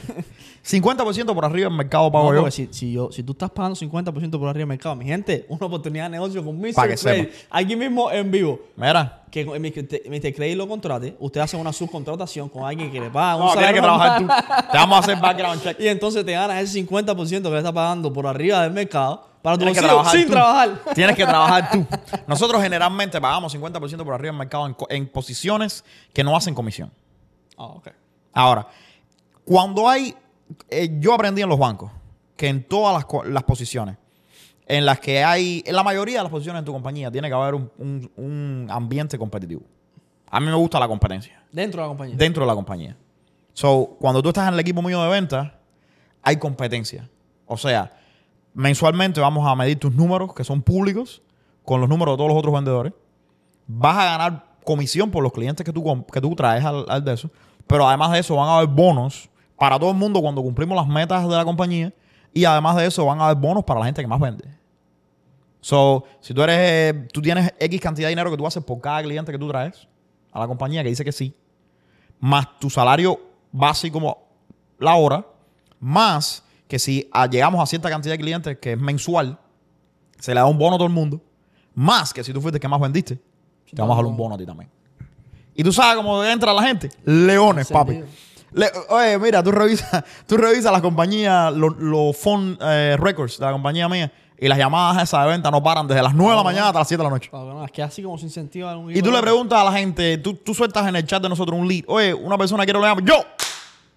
50% por arriba del mercado pago No, yo. si, si, yo, si tú estás pagando 50% por arriba del mercado, mi gente, una oportunidad de negocio con Mr. Credit, aquí mismo en vivo. Mira. Que Mr. Credit lo contrate, usted hace una subcontratación con alguien que le paga un No, tienes salario que trabajar tú. Te vamos a hacer background check. Y entonces te ganas ese 50% que le está pagando por arriba del mercado para Tienes que trabajar sin tú. trabajar. Tienes que trabajar tú. Nosotros generalmente pagamos 50% por arriba del mercado en, en posiciones que no hacen comisión. Ah, ok. Ahora, cuando hay. eh, yo aprendí en los bancos que en todas las, posiciones en las que hay. En la mayoría de las posiciones en tu compañía tiene que haber un, un- un ambiente competitivo. A mí me gusta la competencia Dentro de la compañía. dentro de la compañía. So, cuando tú estás en el equipo mío de ventas, hay competencia. O sea, mensualmente vamos a medir tus números, que son públicos, con los números de todos los otros vendedores. Vas a ganar comisión por los clientes que tú, que tú traes al, de eso. Pero además de eso, van a haber bonos para todo el mundo cuando cumplimos las metas de la compañía. Y además de eso, van a haber bonos para la gente que más vende. So, si tú eres, eh, tú tienes X cantidad de dinero que tú haces por cada cliente que tú traes a la compañía que dice que sí, más tu salario básico la hora, más que si llegamos a cierta cantidad de clientes que es mensual, se le da un bono a todo el mundo, más que si tú fuiste el que más vendiste, te vamos a dar un bono a ti también. Y tú sabes cómo entra la gente. Leones, papi. Le- oye, mira, tú revisas tú revisas las compañías, los los phone eh, records de la compañía mía, y las llamadas esas de venta no paran desde las 9 de la mañana hasta las 7 de la noche. Es que así como se incentiva a un Y tú le preguntas a la gente, tú, tú sueltas en el chat de nosotros un lead, oye, una persona quiere hablar, yo.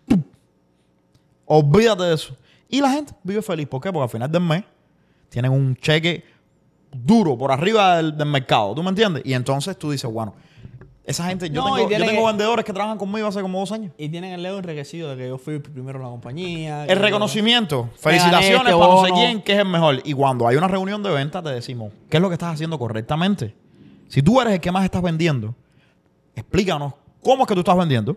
¡Pum! Olvídate de eso. Y la gente vive feliz. ¿Por qué? Porque al final del mes tienen un cheque duro por arriba del, del mercado. ¿Tú me entiendes? Y entonces tú dices, bueno, esa gente, yo No, tengo, yo tengo que- vendedores que trabajan conmigo hace como dos años. Y tienen el ego enriquecido de que yo fui primero en la compañía. El reconocimiento, gané felicitaciones este para no sé quién, que es el mejor. Y cuando hay una reunión de venta, te decimos, ¿qué es lo que estás haciendo correctamente? Si tú eres el que más estás vendiendo, explícanos cómo es que tú estás vendiendo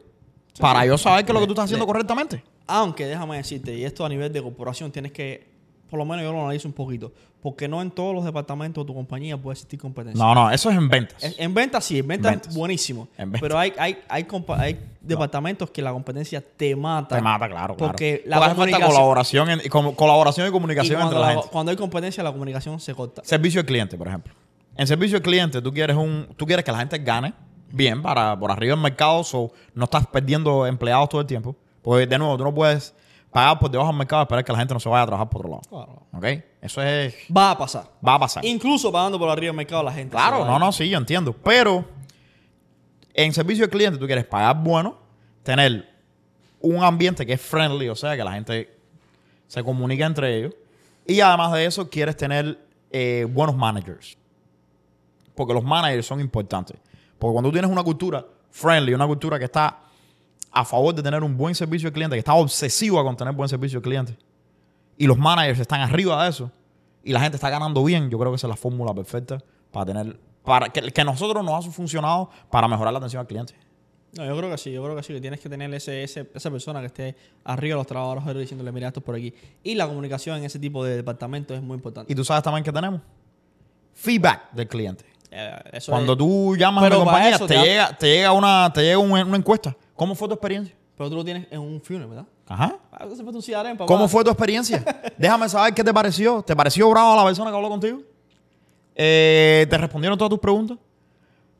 para yo saber qué es lo que tú estás haciendo correctamente. Aunque déjame decirte, y esto a nivel de corporación tienes que, por lo menos yo lo analizo un poquito, porque no en todos los departamentos de tu compañía puede existir competencia. No, no, eso es en ventas. En, en ventas sí, en ventas En ventas. es buenísimo. En ventas. Pero hay, hay, hay, departamentos que la competencia te mata. Te mata, claro, claro. Porque la hace falta comunicación- colaboración, en- y como- colaboración y comunicación entre la, la- gente. cuando hay competencia, la comunicación se corta. Servicio al cliente, por ejemplo. En servicio al cliente, tú quieres un, tú quieres que la gente gane bien para por arriba del mercado, so no estás perdiendo empleados todo el tiempo. Porque de nuevo, tú no puedes pagar por debajo del mercado y esperar que la gente no se vaya a trabajar por otro lado. Claro. ¿Ok? Eso es. Va a pasar. Va a pasar. Incluso pagando por arriba del mercado, la gente. Claro, no, no, sí, yo entiendo. Pero en servicio al cliente, tú quieres pagar bueno, tener un ambiente que es friendly, o sea, que la gente se comunica entre ellos. Y además de eso, quieres tener eh, buenos managers. Porque los managers son importantes. Porque cuando tú tienes una cultura friendly, una cultura que está a favor de tener un buen servicio al cliente, que está obsesiva con tener buen servicio al cliente, y los managers están arriba de eso, y la gente está ganando bien, yo creo que esa es la fórmula perfecta para tener, para que, que nosotros nos ha funcionado para mejorar la atención al cliente. No, yo creo que sí, yo creo que sí, que tienes que tener ese, ese- esa persona que esté arriba de los trabajadores diciéndole, mira, esto es por aquí. Y la comunicación en ese tipo de departamentos es muy importante. Y tú sabes también que tenemos feedback del cliente. Eh, eso Cuando es- tú llamas Pero a la compañía, te, llega, te llega una, te llega un- una encuesta. ¿Cómo fue tu experiencia? Pero tú lo tienes en un funeral, ¿verdad? Ajá. Ah, papá. ¿Cómo fue tu experiencia? Déjame saber qué te pareció. ¿Te pareció bravo la persona que habló contigo? Eh, ¿Te respondieron todas tus preguntas?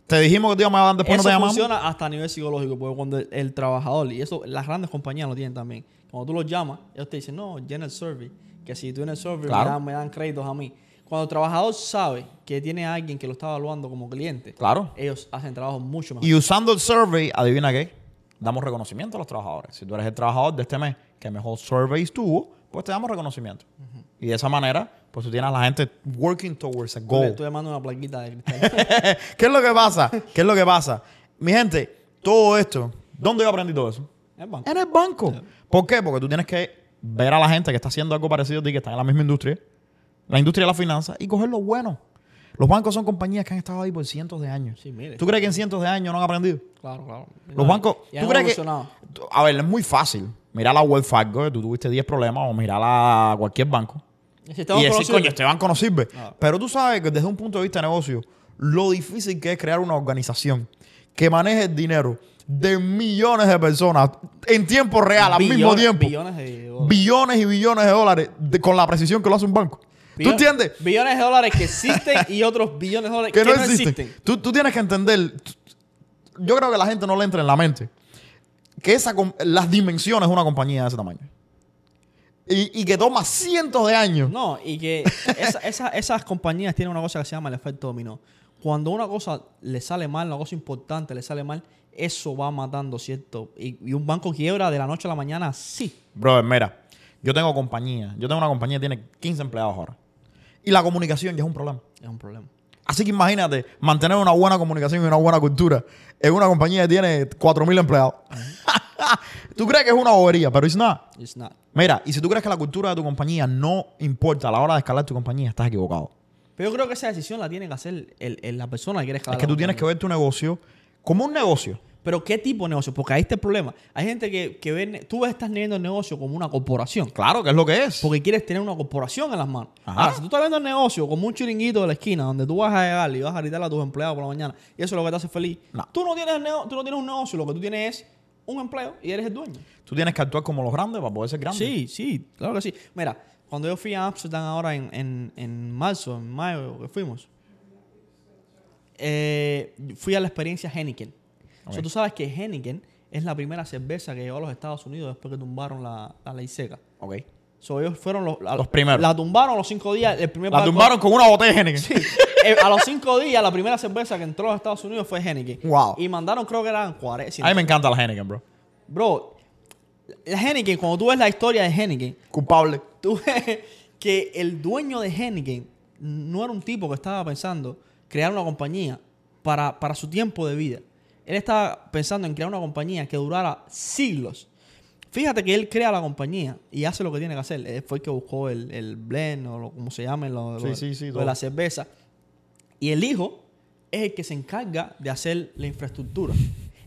¿Te dijimos que te íbamos a dar después Eso no te llamamos? funciona hasta a nivel psicológico, porque cuando el, el trabajador, y eso las grandes compañías lo tienen también, cuando tú los llamas, ellos te dicen, no, llena el survey, que si tú en el survey Claro. me, dan, me dan créditos a mí. Cuando el trabajador sabe que tiene a alguien que lo está evaluando como cliente, Claro. ellos hacen trabajo mucho mejor. Y usando el survey, adivina qué, damos reconocimiento a los trabajadores. Si tú eres el trabajador de este mes que mejor survey tuvo, pues te damos reconocimiento. Y de esa manera, pues tú tienes a la gente working towards a goal. Le mandas una plaquita de cristal. ¿Qué es lo que pasa? ¿Qué es lo que pasa? Mi gente, todo esto, ¿dónde yo aprendí todo eso? Es banco. En el banco. ¿Por qué? Porque tú tienes que ver a la gente que está haciendo algo parecido a ti, que está en la misma industria, la industria de la finanza, y coger lo bueno. Los bancos son compañías que han estado ahí por cientos de años. Sí, mire. ¿Tú crees que en cientos de años no han aprendido? Claro, claro. Los No, bancos, ¿tú crees que. A ver, es muy fácil. Mirar a Wells Fargo, que tú tuviste 10 problemas, o mirar a cualquier banco. El sistema y decir, conocido- coño, este banco no sirve. Ah. Pero tú sabes que desde un punto de vista de negocio, lo difícil que es crear una organización que maneje el dinero de millones de personas en tiempo real, al mismo tiempo. Billones de dólares. Billones y billones de dólares de- con la precisión que lo hace un banco. ¿Tú entiendes? Billones de dólares que existen y otros billones de dólares Que no existen. Tú, tú tienes que entender. Yo creo que la gente no le entra en la mente que esa, las dimensiones de una compañía de ese tamaño. Y, y que toma cientos de años. No, y que esa- esa- esas compañías tienen una cosa que se llama el efecto dominó. Cuando una cosa le sale mal, una cosa importante le sale mal, eso va matando, ¿cierto? Y, y un banco quiebra de la noche a la mañana, sí. Brother, mira, yo tengo compañía. Yo tengo una compañía que tiene 15 empleados ahora. Y la comunicación ya es un problema. Es un problema. Así que imagínate mantener una buena comunicación y una buena cultura en una compañía que tiene 4.000 empleados. tú crees que es una bobería, pero it's not. It's not. Mira, y si tú crees que la cultura de tu compañía no importa a la hora de escalar tu compañía, estás equivocado. Pero yo creo que esa decisión la tiene que hacer el- el- la persona que quiere escalar. Es que tú tienes que ver tu negocio como un negocio. Pero ¿qué tipo de negocio? Porque ahí está el problema. Hay gente que, que ve, tú estás viendo el negocio como una corporación. Claro, que es lo que es. Porque quieres tener una corporación en las manos. Ajá. Ahora, si tú estás viendo el negocio como un chiringuito de la esquina donde tú vas a llegar y vas a gritar a tus empleados por la mañana y eso es lo que te hace feliz, No. tú, no tienes tú no tienes un negocio, lo que tú tienes es un empleo y eres el dueño. Tú tienes que actuar como los grandes para poder ser grande. Sí, sí, claro que sí. Mira, cuando yo fui a Amsterdam ahora en, en, en marzo, en mayo que fuimos, eh, fui a la experiencia Heineken. O Ok. sea, tú sabes que Heineken es la primera cerveza que llegó a los Estados Unidos después que tumbaron la, la ley seca. Ok. So, ellos fueron los, la- Los primeros. La tumbaron los cinco días. El primer La barco- tumbaron con una botella de Heineken. Sí. Eh, a los cinco días, la primera cerveza que entró a los Estados Unidos fue Heineken. Wow. Y mandaron, creo que eran 40. A mí me encanta la Heineken, bro. Bro, la Heineken, cuando tú ves la historia de Heineken, Culpable. tú ves que el dueño de Heineken no era un tipo que estaba pensando crear una compañía para, para su tiempo de vida. Él estaba pensando en crear una compañía que durara siglos. Fíjate que él crea la compañía y hace lo que tiene que hacer. Él fue el que buscó el, el blend o lo, como se llame, lo, Sí, lo- sí, sí, lo todo. de la cerveza. Y el hijo es el que se encarga de hacer la infraestructura.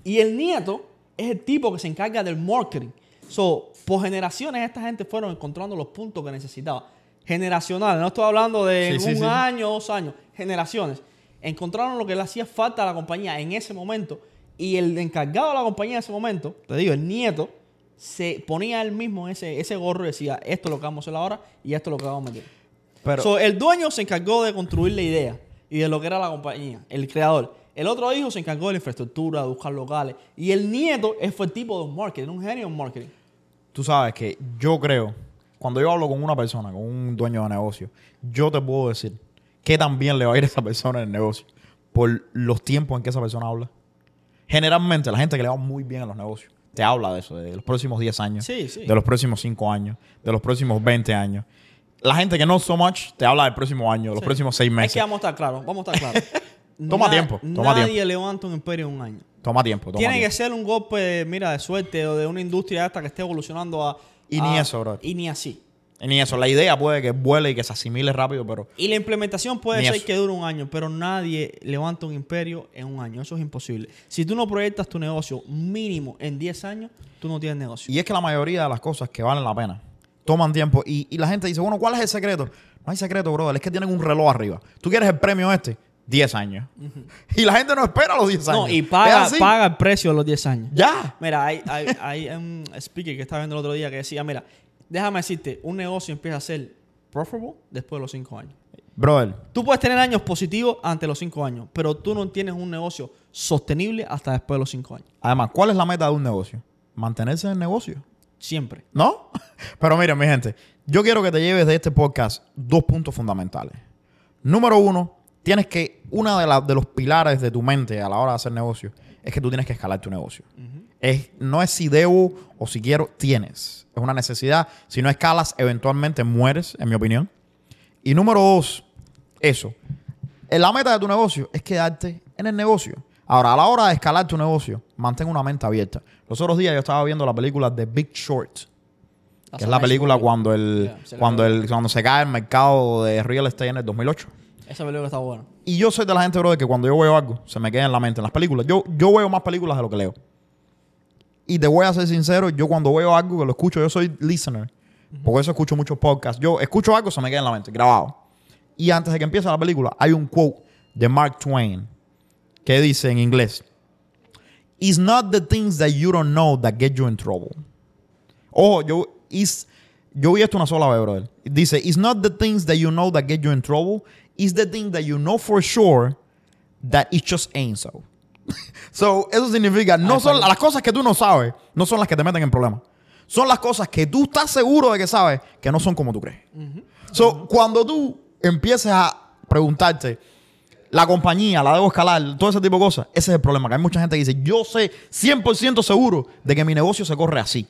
Y el nieto es el tipo que se encarga del marketing. So, por generaciones esta gente fueron encontrando los puntos que necesitaba. Generacional, no estoy hablando de un año, dos años, generaciones. Encontraron lo que le hacía falta a la compañía en ese momento y el encargado de la compañía en ese momento, te digo, el nieto, se ponía él mismo ese, ese gorro y decía, esto es lo que vamos a hacer ahora y esto es lo que vamos a meter. Pero, So, el dueño se encargó de construir la idea y de lo que era la compañía, el creador. El otro hijo se encargó de la infraestructura, de buscar locales. Y el nieto fue el tipo de marketing, un genio en marketing. tú sabes que yo creo, cuando yo hablo con una persona, con un dueño de negocio, yo te puedo decir que también le va a ir a esa persona en el negocio por los tiempos en que esa persona habla. Generalmente, la gente que le va muy bien a los negocios te habla de eso, de los próximos 10 años, Sí, sí. de los próximos 5 años, de los próximos 20 años. La gente que no so much te habla del próximo año, de los Sí. próximos 6 Es meses. que vamos a estar claros, vamos a estar claros. Toma Na- tiempo, toma nadie tiempo. levanta un imperio en un año. Toma tiempo, toma Tiene tiempo. que ser un golpe, mira, de suerte o de una industria esta que esté evolucionando a... Y ni eso, bro. Y ni así. Ni eso, la idea puede que vuele y que se asimile rápido, pero Y la implementación puede ser eso. que dure un año, pero nadie levanta un imperio en un año. Eso es imposible. Si tú no proyectas tu negocio mínimo en 10 años, tú no tienes negocio. Y es que la mayoría de las cosas que valen la pena toman tiempo. Y, y la gente dice, bueno, ¿cuál es el secreto? No hay secreto, brother. Es que tienen un reloj arriba. ¿Tú quieres el premio este? 10 años. Y la gente no espera los 10 años. No, y paga, paga el precio de los 10 años. Ya. Mira, hay, hay, hay un speaker que estaba viendo el otro día que decía, mira, déjame decirte, un negocio empieza a ser profitable después de los 5 años. Brother, Tú puedes tener años positivos ante los 5 años, pero tú no tienes un negocio sostenible hasta después de los 5 años. además, ¿cuál es la meta de un negocio? Mantenerse en el negocio. Siempre. ¿No? Pero miren, mi gente, yo quiero que te lleves de este podcast dos puntos fundamentales. Número uno, tienes que, uno de, las- de los pilares de tu mente a la hora de hacer negocio es que tú tienes que escalar tu negocio. Es, no es si debo o si quiero, tienes. Es una necesidad. Si no escalas, eventualmente mueres, en mi opinión. Y número dos, eso. Eh, La meta de tu negocio es quedarte en el negocio. Ahora, a la hora de escalar tu negocio, mantén una mente abierta. Los otros días yo estaba viendo la película The Big Short, que es la película cuando el, Yeah, cuando el cuando se cae el mercado de real estate en el 2008. Esa película está buena. Y yo soy de la gente, bro, de que cuando yo veo algo, se me queda en la mente. En las películas, yo, yo veo más películas de lo que leo. Y te voy a ser sincero, yo cuando veo algo que lo escucho, yo soy listener. Por eso escucho muchos podcasts. Yo escucho algo, se me queda en la mente, grabado. Y antes de que empiece la película, hay un quote de Mark Twain que dice en inglés: It's not the things that you don't know that get you in trouble. Ojo, yo, is, yo vi esto una sola vez, brother. Dice, it's not the things that you know that get you in trouble. It's the things that you know for sure that it just ain't so. So, eso significa, no son las cosas que tú no sabes, no son las que te meten en problemas. Son las cosas que tú estás seguro de que sabes que no son como tú crees. So, cuando tú empieces a preguntarte, la compañía, la debo escalar, todo ese tipo de cosas, ese es el problema. Que hay mucha gente que dice, yo sé 100% seguro de que mi negocio se corre así.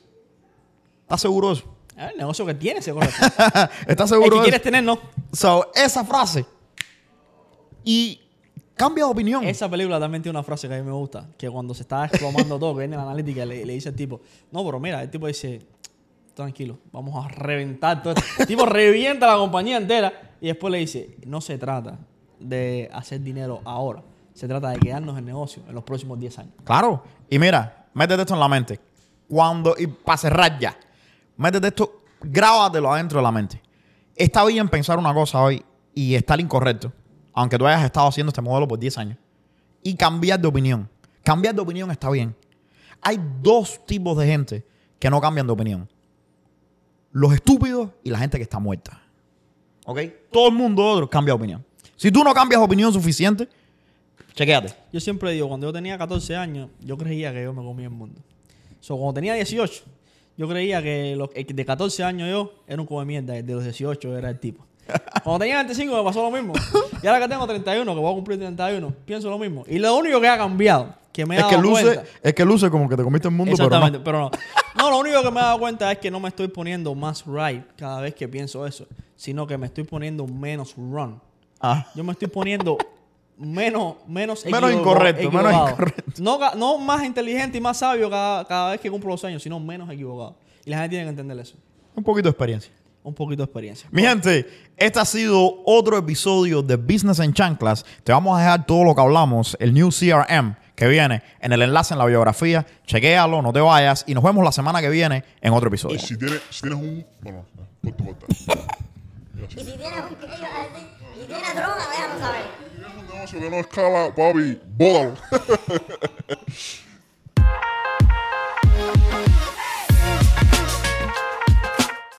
¿Estás seguro de eso? Ah, El negocio que tienes se corre. ¿Estás El seguro que de eso? quieres tener, no. So, esa frase. Y cambia de opinión. Esa película también tiene una frase que a mí me gusta, que cuando se está explomando todo, que viene la analítica le dice al tipo, no, pero mira, el tipo dice, tranquilo, vamos a reventar todo esto. El tipo revienta la compañía entera y después le dice, no se trata de hacer dinero ahora, se trata de quedarnos en el negocio en los próximos 10 años. Claro. Y mira, métete esto en la mente. Cuando, y para cerrar ya, métete esto, grábatelo adentro de la mente. Está bien pensar una cosa hoy y estar incorrecto, aunque tú hayas estado haciendo este modelo por 10 años. Y cambiar de opinión. Cambiar de opinión está bien. Hay dos tipos de gente que no cambian de opinión. Los estúpidos y la gente que está muerta. ¿Ok? Todo el mundo otro cambia de opinión. Si tú no cambias de opinión suficiente, Chequéate. Yo siempre digo, cuando yo tenía 14 años, yo creía que yo me comía el mundo. So, cuando tenía 18, yo creía que lo- el de 14 años yo era un come mierda, de los 18 era el tipo. Cuando tenía 25 me pasó lo mismo. Y ahora que tengo 31, que voy a cumplir 31, pienso lo mismo. Y lo único que ha cambiado, que me he Es dado que, luce, cuenta... es que luce como que te comiste el mundo, pero no. Exactamente, pero no. No, lo único que me he dado cuenta es que no me estoy poniendo más right cada vez que pienso eso, sino que me estoy poniendo menos run. Ah. Yo me estoy poniendo menos menos, Menos incorrecto, menos equivocado. incorrecto. No, no más inteligente y más sabio cada, cada vez que cumplo los años, sino menos equivocado. Y la gente tiene que entender eso. Un poquito de experiencia. Un poquito de experiencia. Mi gente, este ha sido otro episodio de Business en Chanclas. Te vamos a dejar todo lo que hablamos, el new CRM que viene en el enlace en la biografía. Chequéalo, no te vayas y nos vemos la semana que viene en otro episodio. Y si tienes, si tienes un. Bueno, corta, corta. Y si tienes un. Y tienes droga, déjanos saber. Si tienes un negocio que no escala, papi, bódalo.